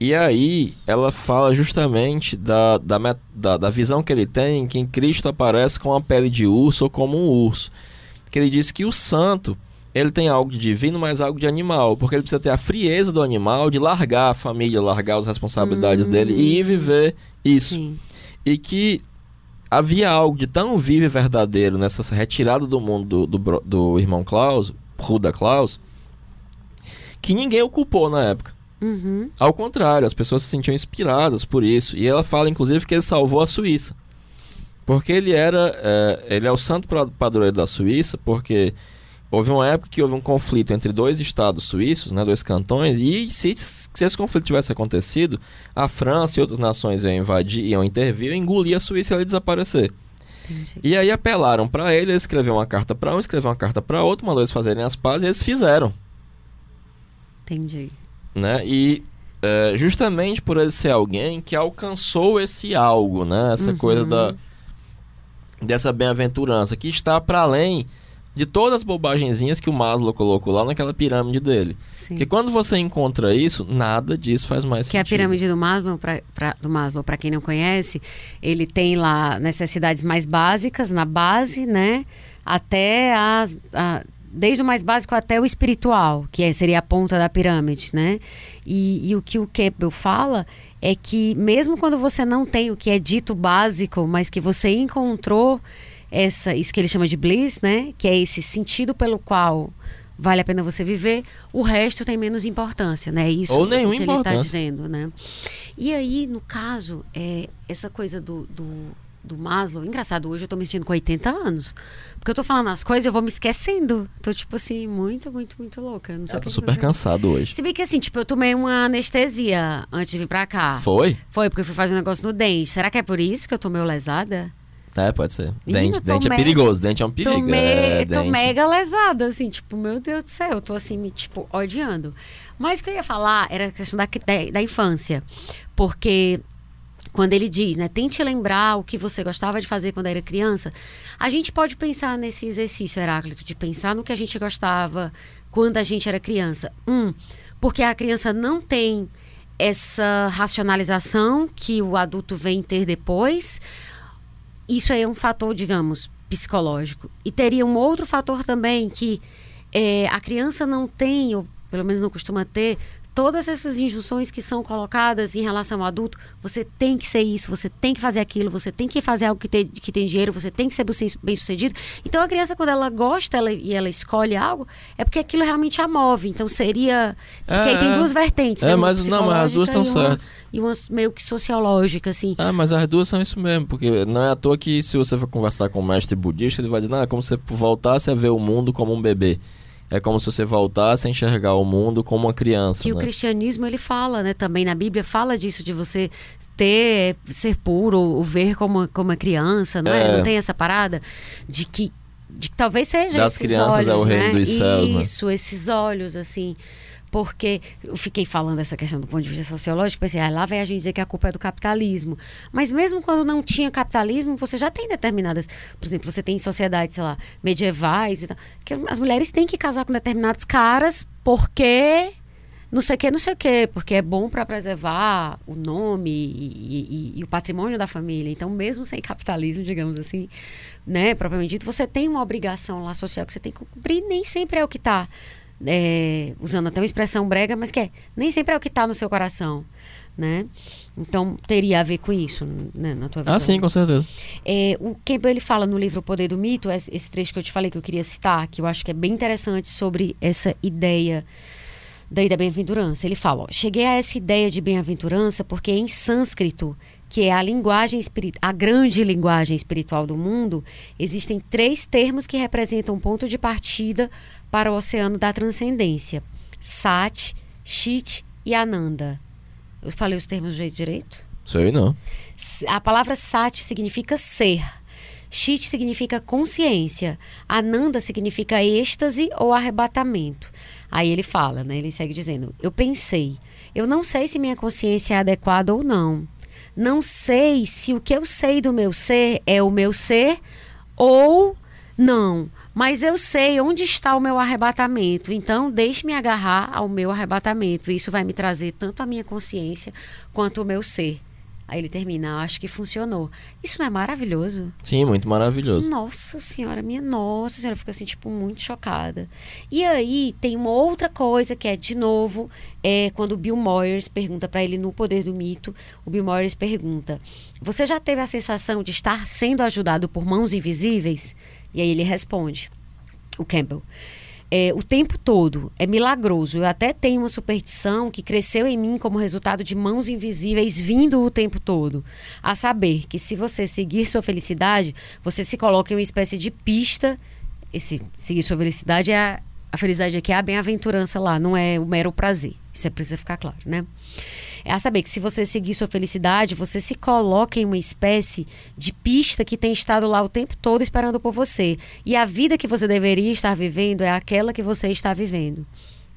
e aí ela fala justamente da, da, da, da, visão que ele tem que em Cristo aparece com a pele de urso ou como um urso. Que ele diz que o santo ele tem algo de divino, mas algo de animal, porque ele precisa ter a frieza do animal de largar a família, largar as responsabilidades dele e ir viver isso. Sim. E que havia algo de tão vivo e verdadeiro nessa retirada do mundo do, do, do irmão Klaus, Ruda Klaus, que ninguém ocupou na época. Uhum. Ao contrário, as pessoas se sentiam inspiradas por isso. E ela fala, inclusive, que ele salvou a Suíça. Porque ele era. É, ele é o santo padroeiro da Suíça, porque houve uma época que houve um conflito entre dois estados suíços, né, dois cantões, e se, se esse conflito tivesse acontecido, a França e outras nações iam invadir, iam intervir, engolir a Suíça e ela ia desaparecer. Entendi. E aí apelaram para ele, ele escreveu uma carta para um, escreveu uma carta para outro, mandou eles fazerem as pazes e eles fizeram. Entendi. Né? E é, justamente por ele ser alguém que alcançou esse algo, né? Essa Uhum. coisa da dessa bem-aventurança que está para além de todas as bobagenzinhas que o Maslow colocou lá naquela pirâmide dele. Sim. Porque quando você encontra isso, nada disso faz mais Que é a sentido. pirâmide do Maslow, pra, pra- do Maslow, para quem não conhece, ele tem lá necessidades mais básicas na base, né? Até as, a, desde o mais básico até o espiritual, que é- seria a ponta da pirâmide, né? E, e o que o Campbell fala é que mesmo quando você não tem o que é dito básico, mas que você encontrou essa, isso que ele chama de bliss, né? Que é esse sentido pelo qual vale a pena você viver, o resto tem menos importância, né? Isso Ou nenhuma que ele está importância. dizendo, né? E aí, no caso, é, essa coisa do, do, do Maslow, engraçado, hoje eu tô me sentindo com 80 anos. Porque eu tô falando as coisas e eu vou me esquecendo. Tô, tipo assim, muito, muito, muito louca. Não sei Eu tô super eu cansado hoje. Se bem que assim, tipo, eu tomei uma anestesia antes de vir pra cá. Foi? Foi, porque eu fui fazer um negócio no dente. Será que é por isso que eu tô meio lesada? É, pode ser. Dente tô dente é perigoso, dente é um perigo. tô, me- é, tô mega lesada, assim, tipo, meu Deus do céu, eu tô assim, me, tipo, odiando. Mas o que eu ia falar era a questão da, da, da infância. Porque quando ele diz, né, tente lembrar o que você gostava de fazer quando era criança, a gente pode pensar nesse exercício, Heráclito, de pensar no que a gente gostava quando a gente era criança. Um, porque a criança não tem essa racionalização que o adulto vem ter depois. Isso aí é um fator, digamos, psicológico. E teria um outro fator também que é, a criança não tem, ou pelo menos não costuma ter, todas essas injunções que são colocadas em relação ao adulto. Você tem que ser isso, você tem que fazer aquilo, você tem que fazer algo que tem, que tem dinheiro, você tem que ser bem sucedido. Então a criança, quando ela gosta ela, e ela escolhe algo, é porque aquilo realmente a move. Então seria. Porque aí É, tem é. duas vertentes. É, né? Mas não, mas as duas estão certas. E uma meio que sociológica, assim. Ah, mas as duas são isso mesmo, porque não é à toa que se você for conversar com um mestre budista, ele vai dizer, não, é como se você voltasse a ver o mundo como um bebê. É como se você voltasse a enxergar o mundo como uma criança. que o né? cristianismo ele fala, né? Também na Bíblia fala disso de você ter ser puro, ou ver como como uma criança, não é? É. Não tem essa parada de que de que talvez seja Das esses crianças olhos, é o reino né? dos céus, né? Isso, esses olhos assim. Porque eu fiquei falando essa questão do ponto de vista sociológico, pensei, ah, lá vem a gente dizer que a culpa é do capitalismo. Mas mesmo quando não tinha capitalismo, você já tem determinadas. Por exemplo, você tem sociedades, sei lá, medievais e tal, que as mulheres têm que casar com determinados caras porque não sei o que, não sei o que, porque é bom para preservar o nome e, e- e o patrimônio da família. Então, mesmo sem capitalismo, digamos assim, né, propriamente dito, você tem uma obrigação lá social que você tem que cumprir, nem sempre é o que está, usando até uma expressão brega, mas que é, nem sempre é o que está no seu coração, né? Então, teria a ver com isso, né, na tua visão. Ah, sim, com certeza. É, o Campbell ele fala no livro O Poder do Mito, esse trecho que eu te falei que eu queria citar, que eu acho que é bem interessante sobre essa ideia daí da bem-aventurança. Ele fala: ó, cheguei a essa ideia de bem-aventurança porque em sânscrito, que é a linguagem a grande linguagem espiritual do mundo, existem três termos que representam um ponto de partida para o oceano da transcendência: Sat, Chit e Ananda. Eu falei os termos do jeito direito? Sei não. A palavra sati significa ser. Chit significa consciência. Ananda significa êxtase ou arrebatamento. Aí ele fala, né? Ele segue dizendo: Eu pensei, eu não sei se minha consciência é adequada ou não. Não sei se o que eu sei do meu ser é o meu ser ou não. Mas eu sei onde está o meu arrebatamento. Então, deixe-me agarrar ao meu arrebatamento. Isso vai me trazer tanto a minha consciência quanto o meu ser. Aí ele termina, acho que funcionou. Isso não é maravilhoso? Sim, muito maravilhoso. Nossa senhora, minha nossa senhora, fica assim, tipo, muito chocada. E aí tem uma outra coisa que é, de novo, é quando o Bill Moyers pergunta para ele no Poder do Mito, o Bill Moyers pergunta: Você já teve a sensação de estar sendo ajudado por mãos invisíveis? E aí ele responde, o Campbell é, o tempo todo. É milagroso. Eu até tenho uma superstição que cresceu em mim como resultado de mãos invisíveis vindo o tempo todo. A saber que se você seguir sua felicidade, você se coloca em uma espécie de pista. Esse seguir sua felicidade é a, a felicidade aqui é a bem-aventurança lá, não é o mero prazer. Isso é precisa ficar claro, né? É a saber que se você seguir sua felicidade, você se coloca em uma espécie de pista que tem estado lá o tempo todo esperando por você. E a vida que você deveria estar vivendo é aquela que você está vivendo.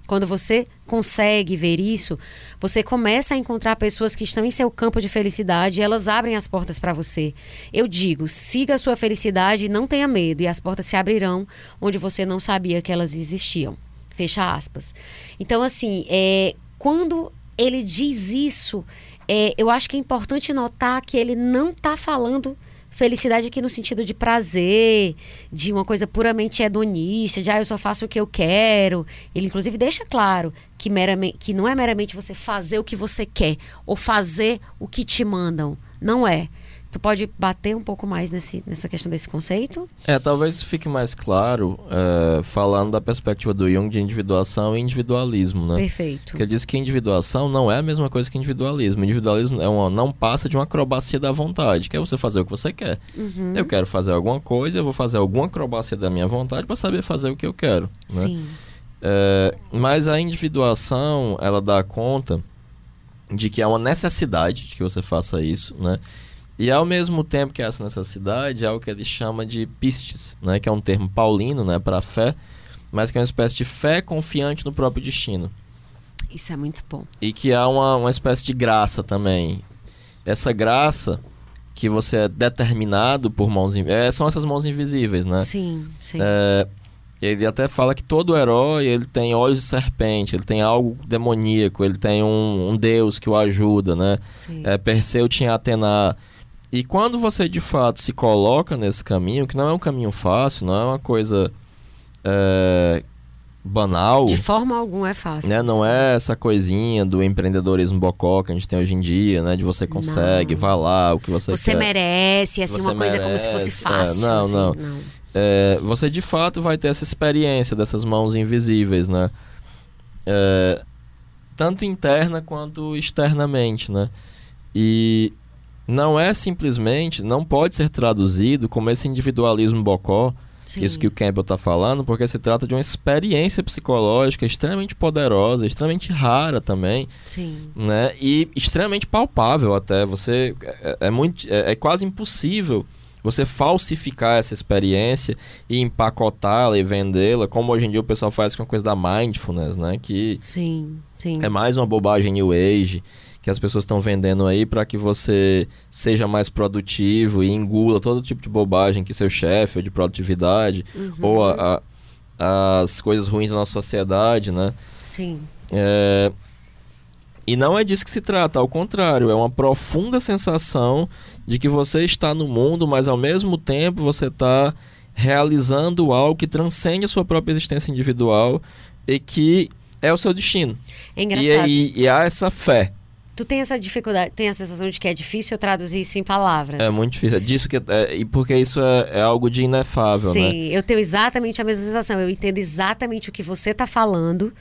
Quando você consegue ver isso, você começa a encontrar pessoas que estão em seu campo de felicidade e elas abrem as portas para você. Eu digo, siga a sua felicidade e não tenha medo, e as portas se abrirão onde você não sabia que elas existiam. Fecha aspas. Então, assim, é, quando ele diz isso, é, eu acho que é importante notar que ele não está falando felicidade aqui no sentido de prazer, de uma coisa puramente hedonista, de ah, eu só faço o que eu quero. Ele, inclusive, deixa claro que, meramente, que não é meramente você fazer o que você quer ou fazer o que te mandam. Não é. Tu pode bater um pouco mais nesse, nessa questão desse conceito? É, talvez fique mais claro é, falando da perspectiva do Jung de individuação e individualismo, né? Perfeito. Porque ele diz que individuação não é a mesma coisa que individualismo. Individualismo é uma, não passa de uma acrobacia da vontade, que é você fazer o que você quer. Uhum. Eu quero fazer alguma coisa, eu vou fazer alguma acrobacia da minha vontade para saber fazer o que eu quero. Né? Sim. É, mas a individuação, ela dá conta de que é uma necessidade de que você faça isso, né? E ao mesmo tempo que essa necessidade é o que ele chama de pistes, né, que é um termo paulino, né, para fé, mas que é uma espécie de fé confiante no próprio destino. Isso é muito bom. E que há uma, uma espécie de graça também. Essa graça que você é determinado por mãos é, são essas mãos invisíveis, né? Sim, sim. É, ele até fala que todo herói ele tem olhos de serpente, ele tem algo demoníaco, ele tem um, um deus que o ajuda, né? sim. É, Perseu tinha Atena e quando você de fato se coloca nesse caminho, que não é um caminho fácil, não é uma coisa é, banal. De forma alguma é fácil. Né? Não é essa coisinha do empreendedorismo bocó que a gente tem hoje em dia, né? De você consegue, Não. vá lá, o que você, Você quer. merece, assim, Você uma coisa como se fosse merece, é, fácil. não, assim, não. É, você de fato vai ter essa experiência dessas mãos invisíveis, né? É, tanto interna quanto externamente, né? E não é simplesmente, não pode ser traduzido como esse individualismo bocó, Sim. isso que o Campbell está falando, porque se trata de uma experiência psicológica extremamente poderosa, extremamente rara também, Sim. né? E extremamente palpável até. Você é, é muito, é, é quase impossível você falsificar essa experiência e empacotá-la e vendê-la, como hoje em dia o pessoal faz com a coisa da mindfulness, né? Que Sim. Sim. é mais uma bobagem new age que as pessoas estão vendendo aí para que você seja mais produtivo e engula todo tipo de bobagem que seu chefe ou de produtividade Uhum. ou a- a- as coisas ruins da nossa sociedade, né? Sim. É, E não é disso que se trata, ao contrário, é uma profunda sensação de que você está no mundo, mas ao mesmo tempo você está realizando algo que transcende a sua própria existência individual e que é o seu destino. É E, engraçado. e, e há essa fé. Tu tem essa dificuldade, tem a sensação de que é difícil eu traduzir isso em palavras. É muito difícil. É disso que é, e porque isso é, é algo de inefável, Sim, né? eu tenho exatamente a mesma sensação. Eu entendo exatamente o que você está falando,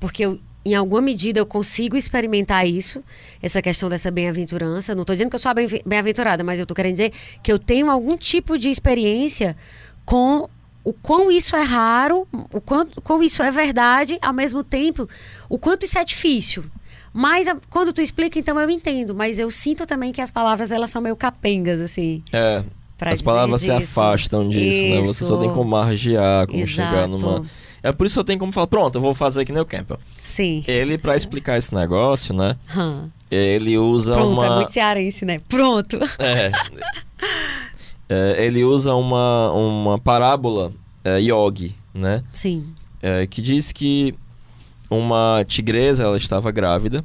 porque eu, em alguma medida eu consigo experimentar isso, essa questão dessa bem-aventurança. Não estou dizendo que eu sou bem-aventurada, mas eu estou querendo dizer que eu tenho algum tipo de experiência com o quão isso é raro, o quanto quão isso é verdade, ao mesmo tempo, o quanto isso é difícil. Mas a- quando tu explica, então eu entendo. Mas eu sinto também que as palavras, elas são meio capengas, assim. É, as palavras se disso. afastam disso, né? Você só tem Isso. como margear, como chegar Exato. numa... É por isso que eu tenho como falar, pronto, eu vou fazer que nem o Campbell. Sim. Ele, pra explicar esse negócio, né? Hã. Ele usa Pronto, uma... é muito cearense, né? Pronto. É. É, ele usa uma, uma parábola é, yogi, né? Sim. É, que diz que uma tigresa ela estava grávida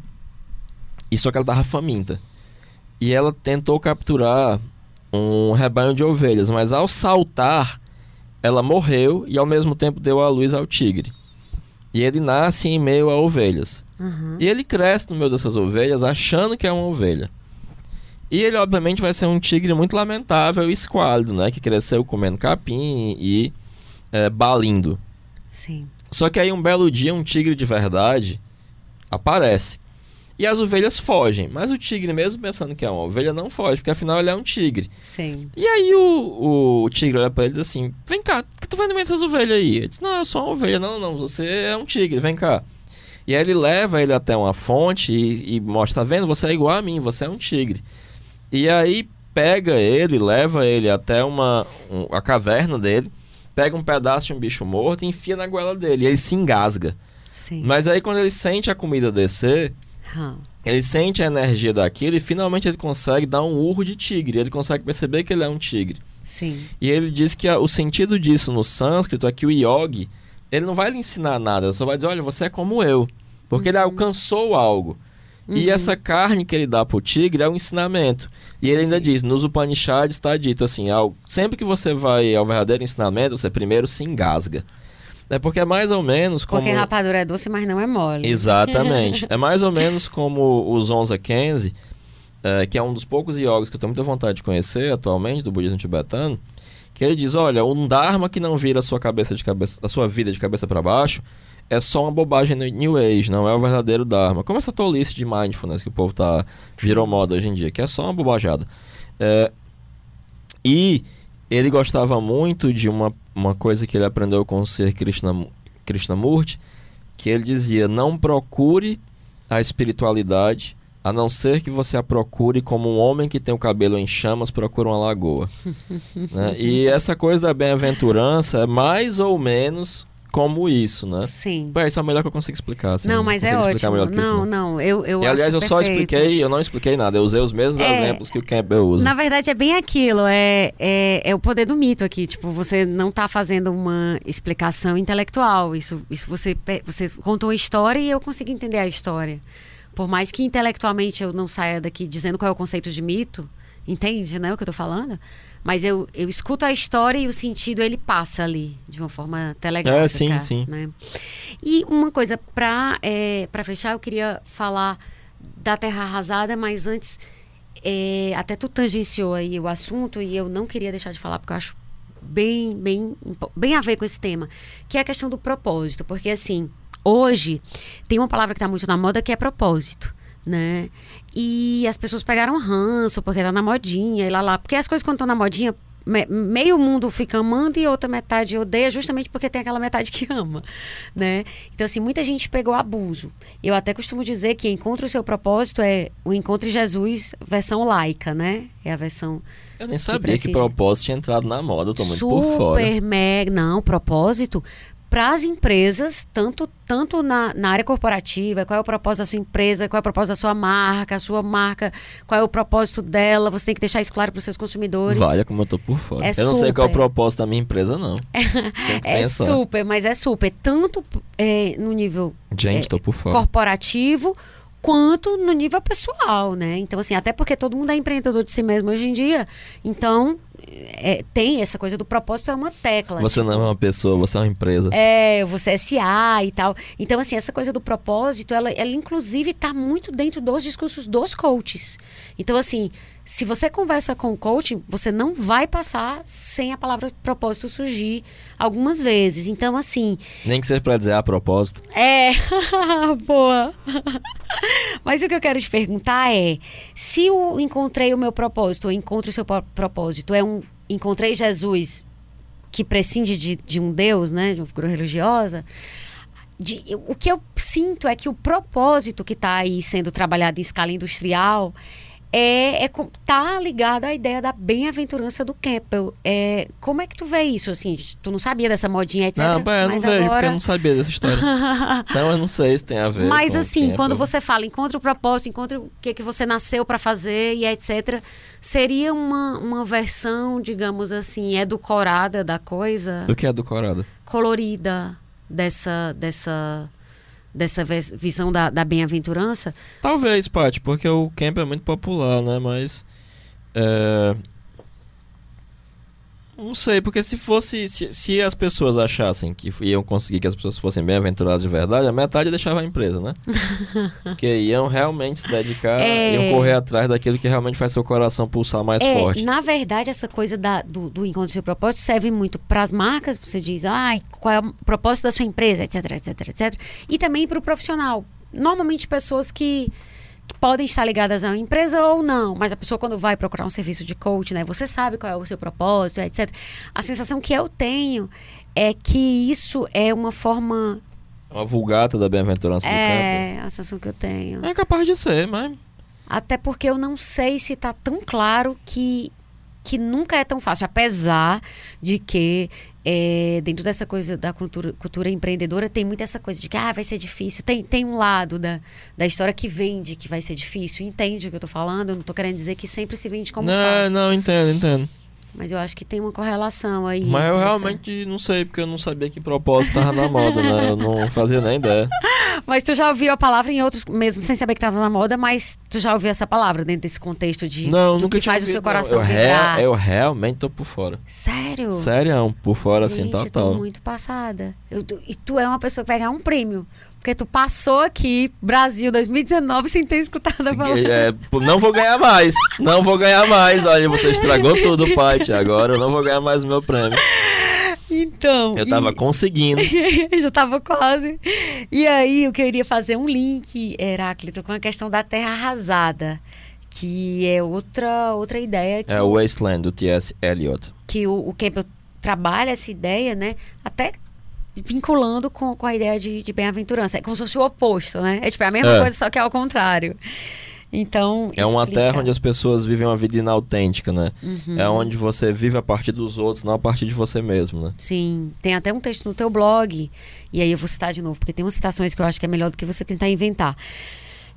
e só que ela estava faminta. E ela tentou capturar um rebanho de ovelhas, mas ao saltar, ela morreu e ao mesmo tempo deu à luz ao tigre. E ele nasce em meio a ovelhas. Uhum. E ele cresce no meio dessas ovelhas achando que é uma ovelha. E ele, obviamente, vai ser um tigre muito lamentável e esquálido, né? Que cresceu comendo capim e é, balindo. Sim. Só que aí, um belo dia, um tigre de verdade aparece. E as ovelhas fogem. Mas o tigre, mesmo pensando que é uma ovelha, não foge, porque afinal ele é um tigre. Sim. E aí o, o tigre olha pra ele e diz assim: Vem cá, o que tu vai no meio dessas ovelhas aí? Ele diz: Não, eu sou uma ovelha. Não, não, você é um tigre, vem cá. E aí ele leva ele até uma fonte e, e mostra: Tá vendo? Você é igual a mim, você é um tigre. E aí pega ele, leva ele até uma um- a caverna dele, pega um pedaço de um bicho morto e enfia na goela dele. E ele se engasga. Sim. Mas aí quando ele sente a comida descer, Hã. ele sente a energia daquilo e finalmente ele consegue dar um urro de tigre. Ele consegue perceber que ele é um tigre. Sim. E ele diz que a- o sentido disso no sânscrito é que o yogi, ele não vai lhe ensinar nada, ele só vai dizer, olha, você é como eu. Porque ele alcançou algo. E essa carne que ele dá pro tigre é o ensinamento. E ele ainda diz, nos Upanishads está dito assim, ao, sempre que você vai ao verdadeiro ensinamento, você primeiro se engasga. É porque é mais ou menos como... Porque rapadura é doce, mas não é mole. Exatamente. é mais ou menos como o Zonza Kenzi, eh, que é um dos poucos yogis que eu tenho muita vontade de conhecer atualmente, do budismo tibetano, que ele diz, olha, um dharma que não vira a sua cabeça de cabeça, a sua vida de cabeça para baixo, é só uma bobagem no New Age, não é o verdadeiro dharma. Como essa tolice de mindfulness que o povo tá virou moda hoje em dia, que é só uma bobajada. É, e ele gostava muito de uma, uma coisa que ele aprendeu com o ser Krishna, Krishnamurti, que ele dizia: não procure a espiritualidade, a não ser que você a procure como um homem que tem o cabelo em chamas procura uma lagoa. né? E essa coisa da bem-aventurança é mais ou menos como isso, né? Sim. Pô, isso é o melhor que eu consigo explicar. assim, não, mas é consigo explicar ótimo. que isso, Não, não, eu, eu E aliás, eu só perfeito. expliquei, eu não expliquei nada, eu usei os mesmos É. exemplos que o Campbell usa. Na verdade, é bem aquilo, é, é, é o poder do mito aqui. Tipo, você não tá fazendo uma explicação intelectual. Isso, isso você, você contou uma história e eu consigo entender a história. Por mais que intelectualmente eu não saia daqui dizendo qual é o conceito de mito, entende, né, o que eu tô falando? Mas eu, eu escuto a história e o sentido ele passa ali, de uma forma telegráfica. É, sim, sim. Né? E uma coisa, pra, é, pra fechar, eu queria falar da Terra Arrasada, mas antes, é, até tu tangenciou aí o assunto e eu não queria deixar de falar, porque eu acho bem, bem, bem a ver com esse tema, que é a questão do propósito, porque assim, hoje tem uma palavra que está muito na moda que é propósito. Né? E as pessoas pegaram ranço porque tá na modinha e lá lá. Porque as coisas quando estão na modinha, me- meio mundo fica amando e outra metade odeia, justamente porque tem aquela metade que ama, né? Então, assim, muita gente pegou abuso. Eu até costumo dizer que encontra o seu propósito é o Encontre Jesus versão laica, né? É a versão Eu nem sabia que precisa. propósito tinha entrado na moda, eu tô muito por super fora. mega. Não, propósito para as empresas, tanto, tanto na, na área corporativa, qual é o propósito da sua empresa, qual é o propósito da sua marca, a sua marca, qual é o propósito dela, você tem que deixar isso claro para os seus consumidores. Vale como eu tô por fora. É eu não sei qual é o super. propósito da minha empresa, não. É pensar. super, mas é super. Tanto é, no nível Gente, tô por fora. corporativo quanto no nível pessoal, né? Então, assim, até porque todo mundo é empreendedor de si mesmo hoje em dia. Então, é, tem essa coisa do propósito, é uma tecla. Você não é uma pessoa, você é uma empresa. É, você é SA e tal. Então, assim, essa coisa do propósito, ela, ela inclusive está muito dentro dos discursos dos coaches. Então, assim, se você conversa com o coach, você não vai passar sem a palavra propósito surgir algumas vezes. Então, assim, Nem que seja pra dizer a propósito. é. Boa. Mas o que eu quero te perguntar é: se eu encontrei o meu propósito, ou encontro o seu pro- propósito, é um. Encontrei Jesus que prescinde de, de um Deus, né? De uma figura religiosa. de, o que eu sinto é que o propósito que está aí sendo trabalhado em escala industrial é, é tá ligado à ideia da bem-aventurança do Campbell. É, como é que tu vê isso? Assim, tu não sabia dessa modinha, etc. Não, eu não vejo, agora... porque eu não sabia dessa história. então eu não sei se tem a ver. Mas assim, quando você fala, encontra o propósito, encontra o que, que você nasceu para fazer e etc., seria uma, uma versão, digamos assim, edulcorada da coisa? Do que é edulcorada? Colorida dessa. dessa dessa visão da, da bem-aventurança? Talvez, Paty, porque o camp é muito popular, né? Mas. É, não sei, porque se fosse. Se, se as pessoas achassem que iam conseguir que as pessoas fossem bem-aventuradas de verdade, a metade deixava a empresa, né? porque iam realmente se dedicar, é... iam correr atrás daquilo que realmente faz seu coração pulsar mais é, forte. Na verdade, essa coisa da, do, do encontro de propósito serve muito para as marcas, você diz, ah, qual é o propósito da sua empresa, etc, etc, etc. E também para o profissional. Normalmente pessoas que que podem estar ligadas a uma empresa ou não, mas a pessoa quando vai procurar um serviço de coach, né, você sabe qual é o seu propósito, etc. A sensação que eu tenho é que isso é uma forma uma vulgata da bem-aventurança é, do campo. É, a sensação que eu tenho. É capaz de ser, mas até porque eu não sei se está tão claro que que nunca é tão fácil, apesar de que é, dentro dessa coisa da cultura, cultura empreendedora tem muito essa coisa de que ah, vai ser difícil. Tem, tem um lado da, da história que vende que vai ser difícil. Entende o que eu estou falando? Eu não estou querendo dizer que sempre se vende como não, fácil. Não, entendo, entendo. Mas eu acho que tem uma correlação aí. Mas eu realmente não sei, porque eu não sabia que propósito estava na moda, né? Eu não fazia nem ideia. Mas tu já ouviu a palavra em outros, mesmo sem saber que estava na moda, mas tu já ouviu essa palavra dentro desse contexto de não, do nunca que faz ouvido, o seu coração eu vibrar? eu realmente tô por fora. Sério? Sério, por fora Gente, assim, total. Eu tô muito passada. Eu, e tu é uma pessoa que vai ganhar um prêmio. Porque tu passou aqui, Brasil 2019, sem ter escutado a palavra. É, não vou ganhar mais. Não vou ganhar mais. Olha, você estragou tudo, Paty. Agora eu não vou ganhar mais o meu prêmio. Então. Eu tava e... conseguindo. Já tava quase. E aí eu queria fazer um link, Heráclito, com a questão da terra arrasada. Que é outra, outra ideia. Que é o Wasteland, do T.S. Eliot. Que o, o Campbell trabalha essa ideia, né? Até vinculando com, com a ideia de, de bem-aventurança. É como se fosse o oposto, né? É tipo é a mesma é. coisa, só que é ao contrário. Então. É uma terra onde as pessoas vivem uma vida inautêntica, né? Uhum. É onde você vive a partir dos outros, não a partir de você mesmo, né? Sim. Tem até um texto no teu blog, e aí eu vou citar de novo, porque tem umas citações que eu acho que é melhor do que você tentar inventar.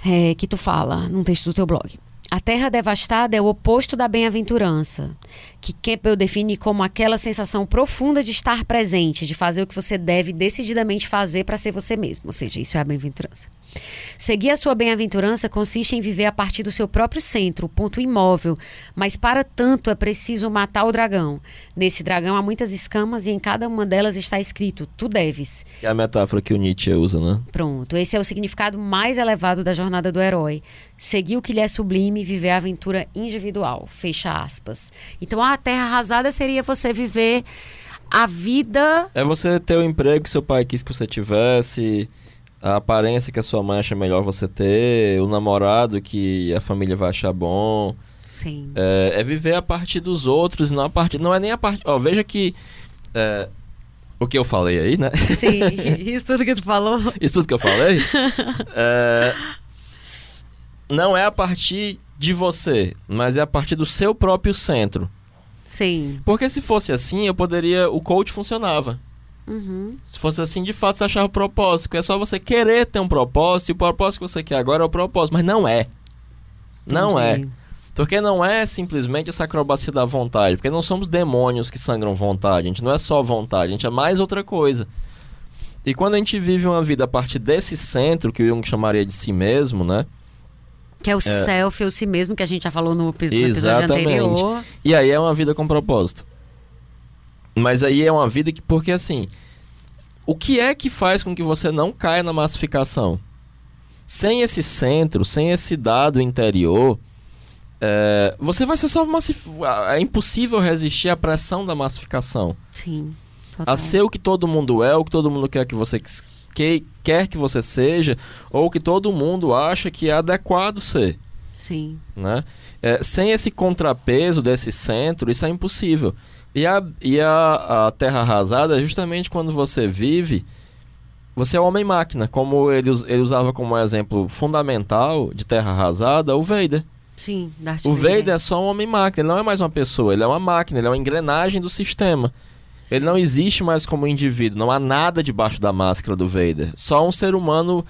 É, que tu fala num texto do teu blog. A terra devastada é o oposto da bem-aventurança, que Campbell define como aquela sensação profunda de estar presente, de fazer o que você deve decididamente fazer para ser você mesmo. Ou seja, isso é a bem-aventurança. Seguir a sua bem-aventurança consiste em viver a partir do seu próprio centro, o ponto imóvel, mas para tanto é preciso matar o dragão. Nesse dragão há muitas escamas e em cada uma delas está escrito: Tu deves. É a metáfora que o Nietzsche usa, né? Pronto, esse é o significado mais elevado da jornada do herói. Seguir o que lhe é sublime e viver a aventura individual. Fecha aspas. Então a terra arrasada seria você viver a vida. É você ter o emprego que seu pai quis que você tivesse a aparência que a sua mãe acha melhor você ter, o namorado que a família vai achar bom. Sim. É, é viver a partir dos outros, não a partir. Não é nem a parte. Ó, veja que. É, o que eu falei aí, né? Sim, isso tudo que tu falou. Isso tudo que eu falei. é, não é a partir de você, mas é a partir do seu próprio centro. Sim. Porque se fosse assim, eu poderia. O coach funcionava. Uhum. Se fosse assim, de fato, você achava o propósito. É só você querer ter um propósito, e o propósito que você quer agora é o propósito. Mas não é. Não é. Porque não é simplesmente essa acrobacia da vontade. Porque não somos demônios que sangram vontade. A gente não é só vontade, a gente é mais outra coisa. E quando a gente vive uma vida a partir desse centro, que o Jung chamaria de si mesmo, né? Que é o é... self, o si mesmo, que a gente já falou no episódio Exatamente. anterior. E aí é uma vida com propósito. Mas aí é uma vida que. Porque assim. O que é que faz com que você não caia na massificação? Sem esse centro, sem esse dado interior, é, você vai ser só massif... É impossível resistir à pressão da massificação. Sim. Total. A ser o que todo mundo é, o que todo mundo quer que você que, quer que você seja, ou o que todo mundo acha que é adequado ser. Sim. Né? É, sem esse contrapeso desse centro, isso é impossível. E a, e a, a terra arrasada é justamente quando você vive você é homem-máquina, como ele, ele usava como exemplo fundamental de terra arrasada o Vader. Sim, Darth O Vader. Vader é só um homem-máquina, ele não é mais uma pessoa, ele é uma máquina, ele é uma engrenagem do sistema. Ele não existe mais como indivíduo, não há nada debaixo da máscara do Vader. Só um ser humano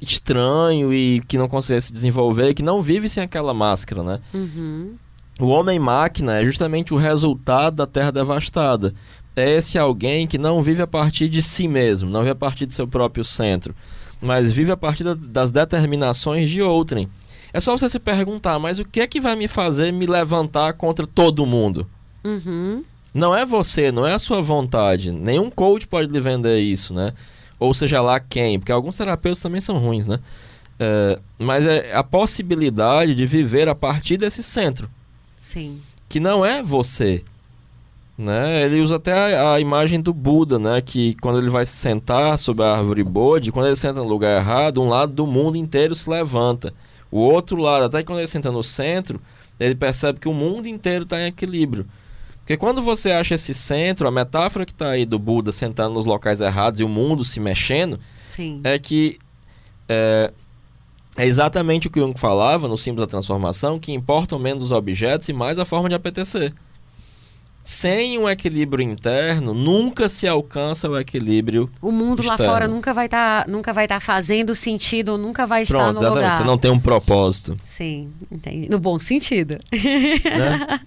estranho e que não consegue se desenvolver, que não vive sem aquela máscara, né? Uhum. O homem-máquina é justamente o resultado da Terra devastada. É esse alguém que não vive a partir de si mesmo, não vive a partir de seu próprio centro, mas vive a partir da- das determinações de outrem. É só você se perguntar, mas o que é que vai me fazer me levantar contra todo mundo? Uhum. Não é você, não é a sua vontade. Nenhum coach pode lhe vender isso, né? Ou seja lá quem, porque alguns terapeutas também são ruins, né? É, mas é a possibilidade de viver a partir desse centro Sim. que não é você. Né? Ele usa até a, a imagem do Buda, né? Que quando ele vai se sentar sob a árvore Bodhi, quando ele senta no lugar errado, um lado do mundo inteiro se levanta. O outro lado, até quando ele senta no centro, ele percebe que o mundo inteiro está em equilíbrio. Porque quando você acha esse centro, a metáfora que está aí do Buda sentando nos locais errados e o mundo se mexendo, Sim. é que é, é exatamente o que o Jung falava no símbolo da transformação, que importam menos os objetos e mais a forma de apetecer. Sem um equilíbrio interno, nunca se alcança o equilíbrio. O mundo lá externo. fora nunca vai estar nunca vai estar fazendo sentido, nunca vai estar Pronto, no exatamente. lugar. Você não tem um propósito. Sim, entendi. No bom sentido. Né?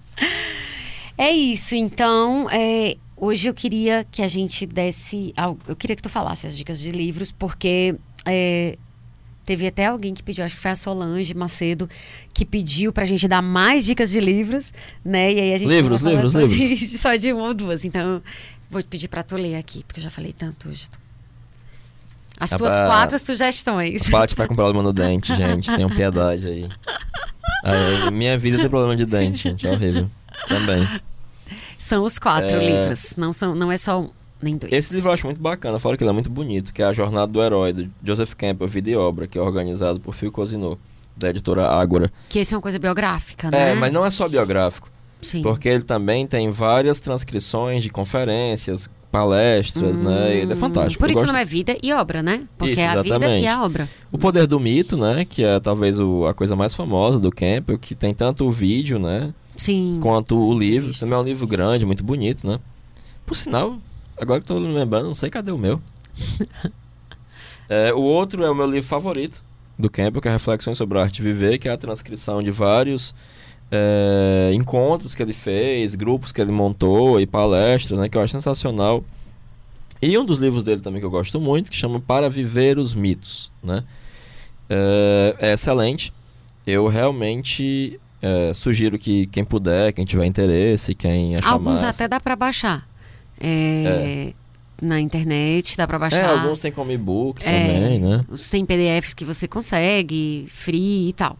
É isso, então, é, hoje eu queria que a gente desse. Eu queria que tu falasse as dicas de livros, porque é, teve até alguém que pediu, acho que foi a Solange Macedo, que pediu pra gente dar mais dicas de livros, né? E aí a gente Livros, livros, livros. De, só de uma ou duas. Então, vou te pedir pra tu ler aqui, porque eu já falei tanto hoje. As Ah, tuas quatro sugestões. A Paty tá com problema no dente, gente. Tenham piedade aí. Aí, Minha vida tem problema de dente, gente. É horrível. Também. São os quatro É. livros, não, são, não é só um, nem dois. Esse livro eu acho muito bacana, fora que ele é muito bonito, que é A Jornada do Herói, do Joseph Campbell, Vida e Obra, que é organizado por Phil Cosinot, da editora Ágora. Que esse é uma coisa biográfica, né? É, mas não é só biográfico. Sim. Porque ele também tem várias transcrições de conferências, palestras, né? E ele é fantástico. Hum, Por Eu isso gosto- não é vida e obra, né? Porque Isso, é a vida e a obra. O Poder do Mito, né? Que é talvez o- a coisa mais famosa do Campbell, que tem tanto o vídeo, né? Sim. Quanto o livro. Também é um livro grande, muito bonito, né? Por sinal, agora que eu tô me lembrando, não sei cadê o meu. É, o outro é o meu livro favorito do Campbell, que é Reflexões sobre a Arte Viver, que é a transcrição de vários é, encontros que ele fez, grupos que ele montou e palestras, né? Que eu acho sensacional. E um dos livros dele também que eu gosto muito, que chama Para Viver os Mitos, né? É, é excelente. Eu realmente é, sugiro que quem puder, quem tiver interesse, quem achar Alguns até dá pra baixar. É, Na internet, dá pra baixar. É, alguns tem como e-book É. também, né? Os Tem PDFs que você consegue, free e tal.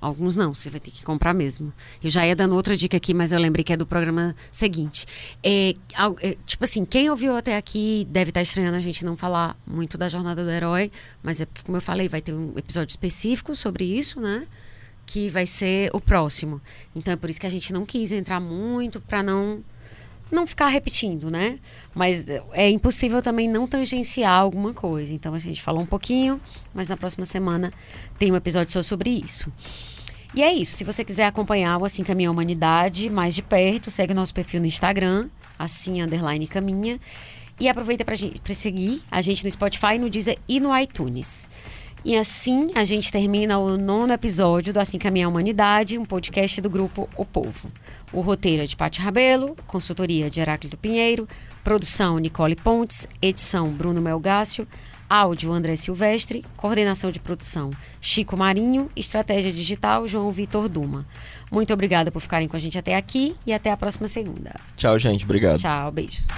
Alguns não, você vai ter que comprar mesmo. Eu já ia dando outra dica aqui, mas eu lembrei que é do programa seguinte. É, é, tipo assim, quem ouviu até aqui deve estar estranhando a gente não falar muito da jornada do herói, mas é porque, como eu falei, vai ter um episódio específico sobre isso, né? Que vai ser o próximo. Então é por isso que a gente não quis entrar muito para não não ficar repetindo, né? Mas é impossível também não tangenciar alguma coisa. Então a gente falou um pouquinho, mas na próxima semana tem um episódio só sobre isso. E é isso. Se você quiser acompanhar o Assim Caminha a Humanidade mais de perto, segue o nosso perfil no Instagram, assim underline caminha. E aproveita para seguir a gente no Spotify, no Deezer e no iTunes. E assim a gente termina o nono episódio do Assim Caminha a Humanidade, um podcast do grupo O Povo. O roteiro é de Paty Rabelo, consultoria de Heráclito Pinheiro, produção Nicole Pontes, edição Bruno Melgácio, áudio André Silvestre, coordenação de produção Chico Marinho, estratégia digital João Vitor Duma. Muito obrigada por ficarem com a gente até aqui e até a próxima segunda. Tchau, gente. Obrigado. Tchau, beijos.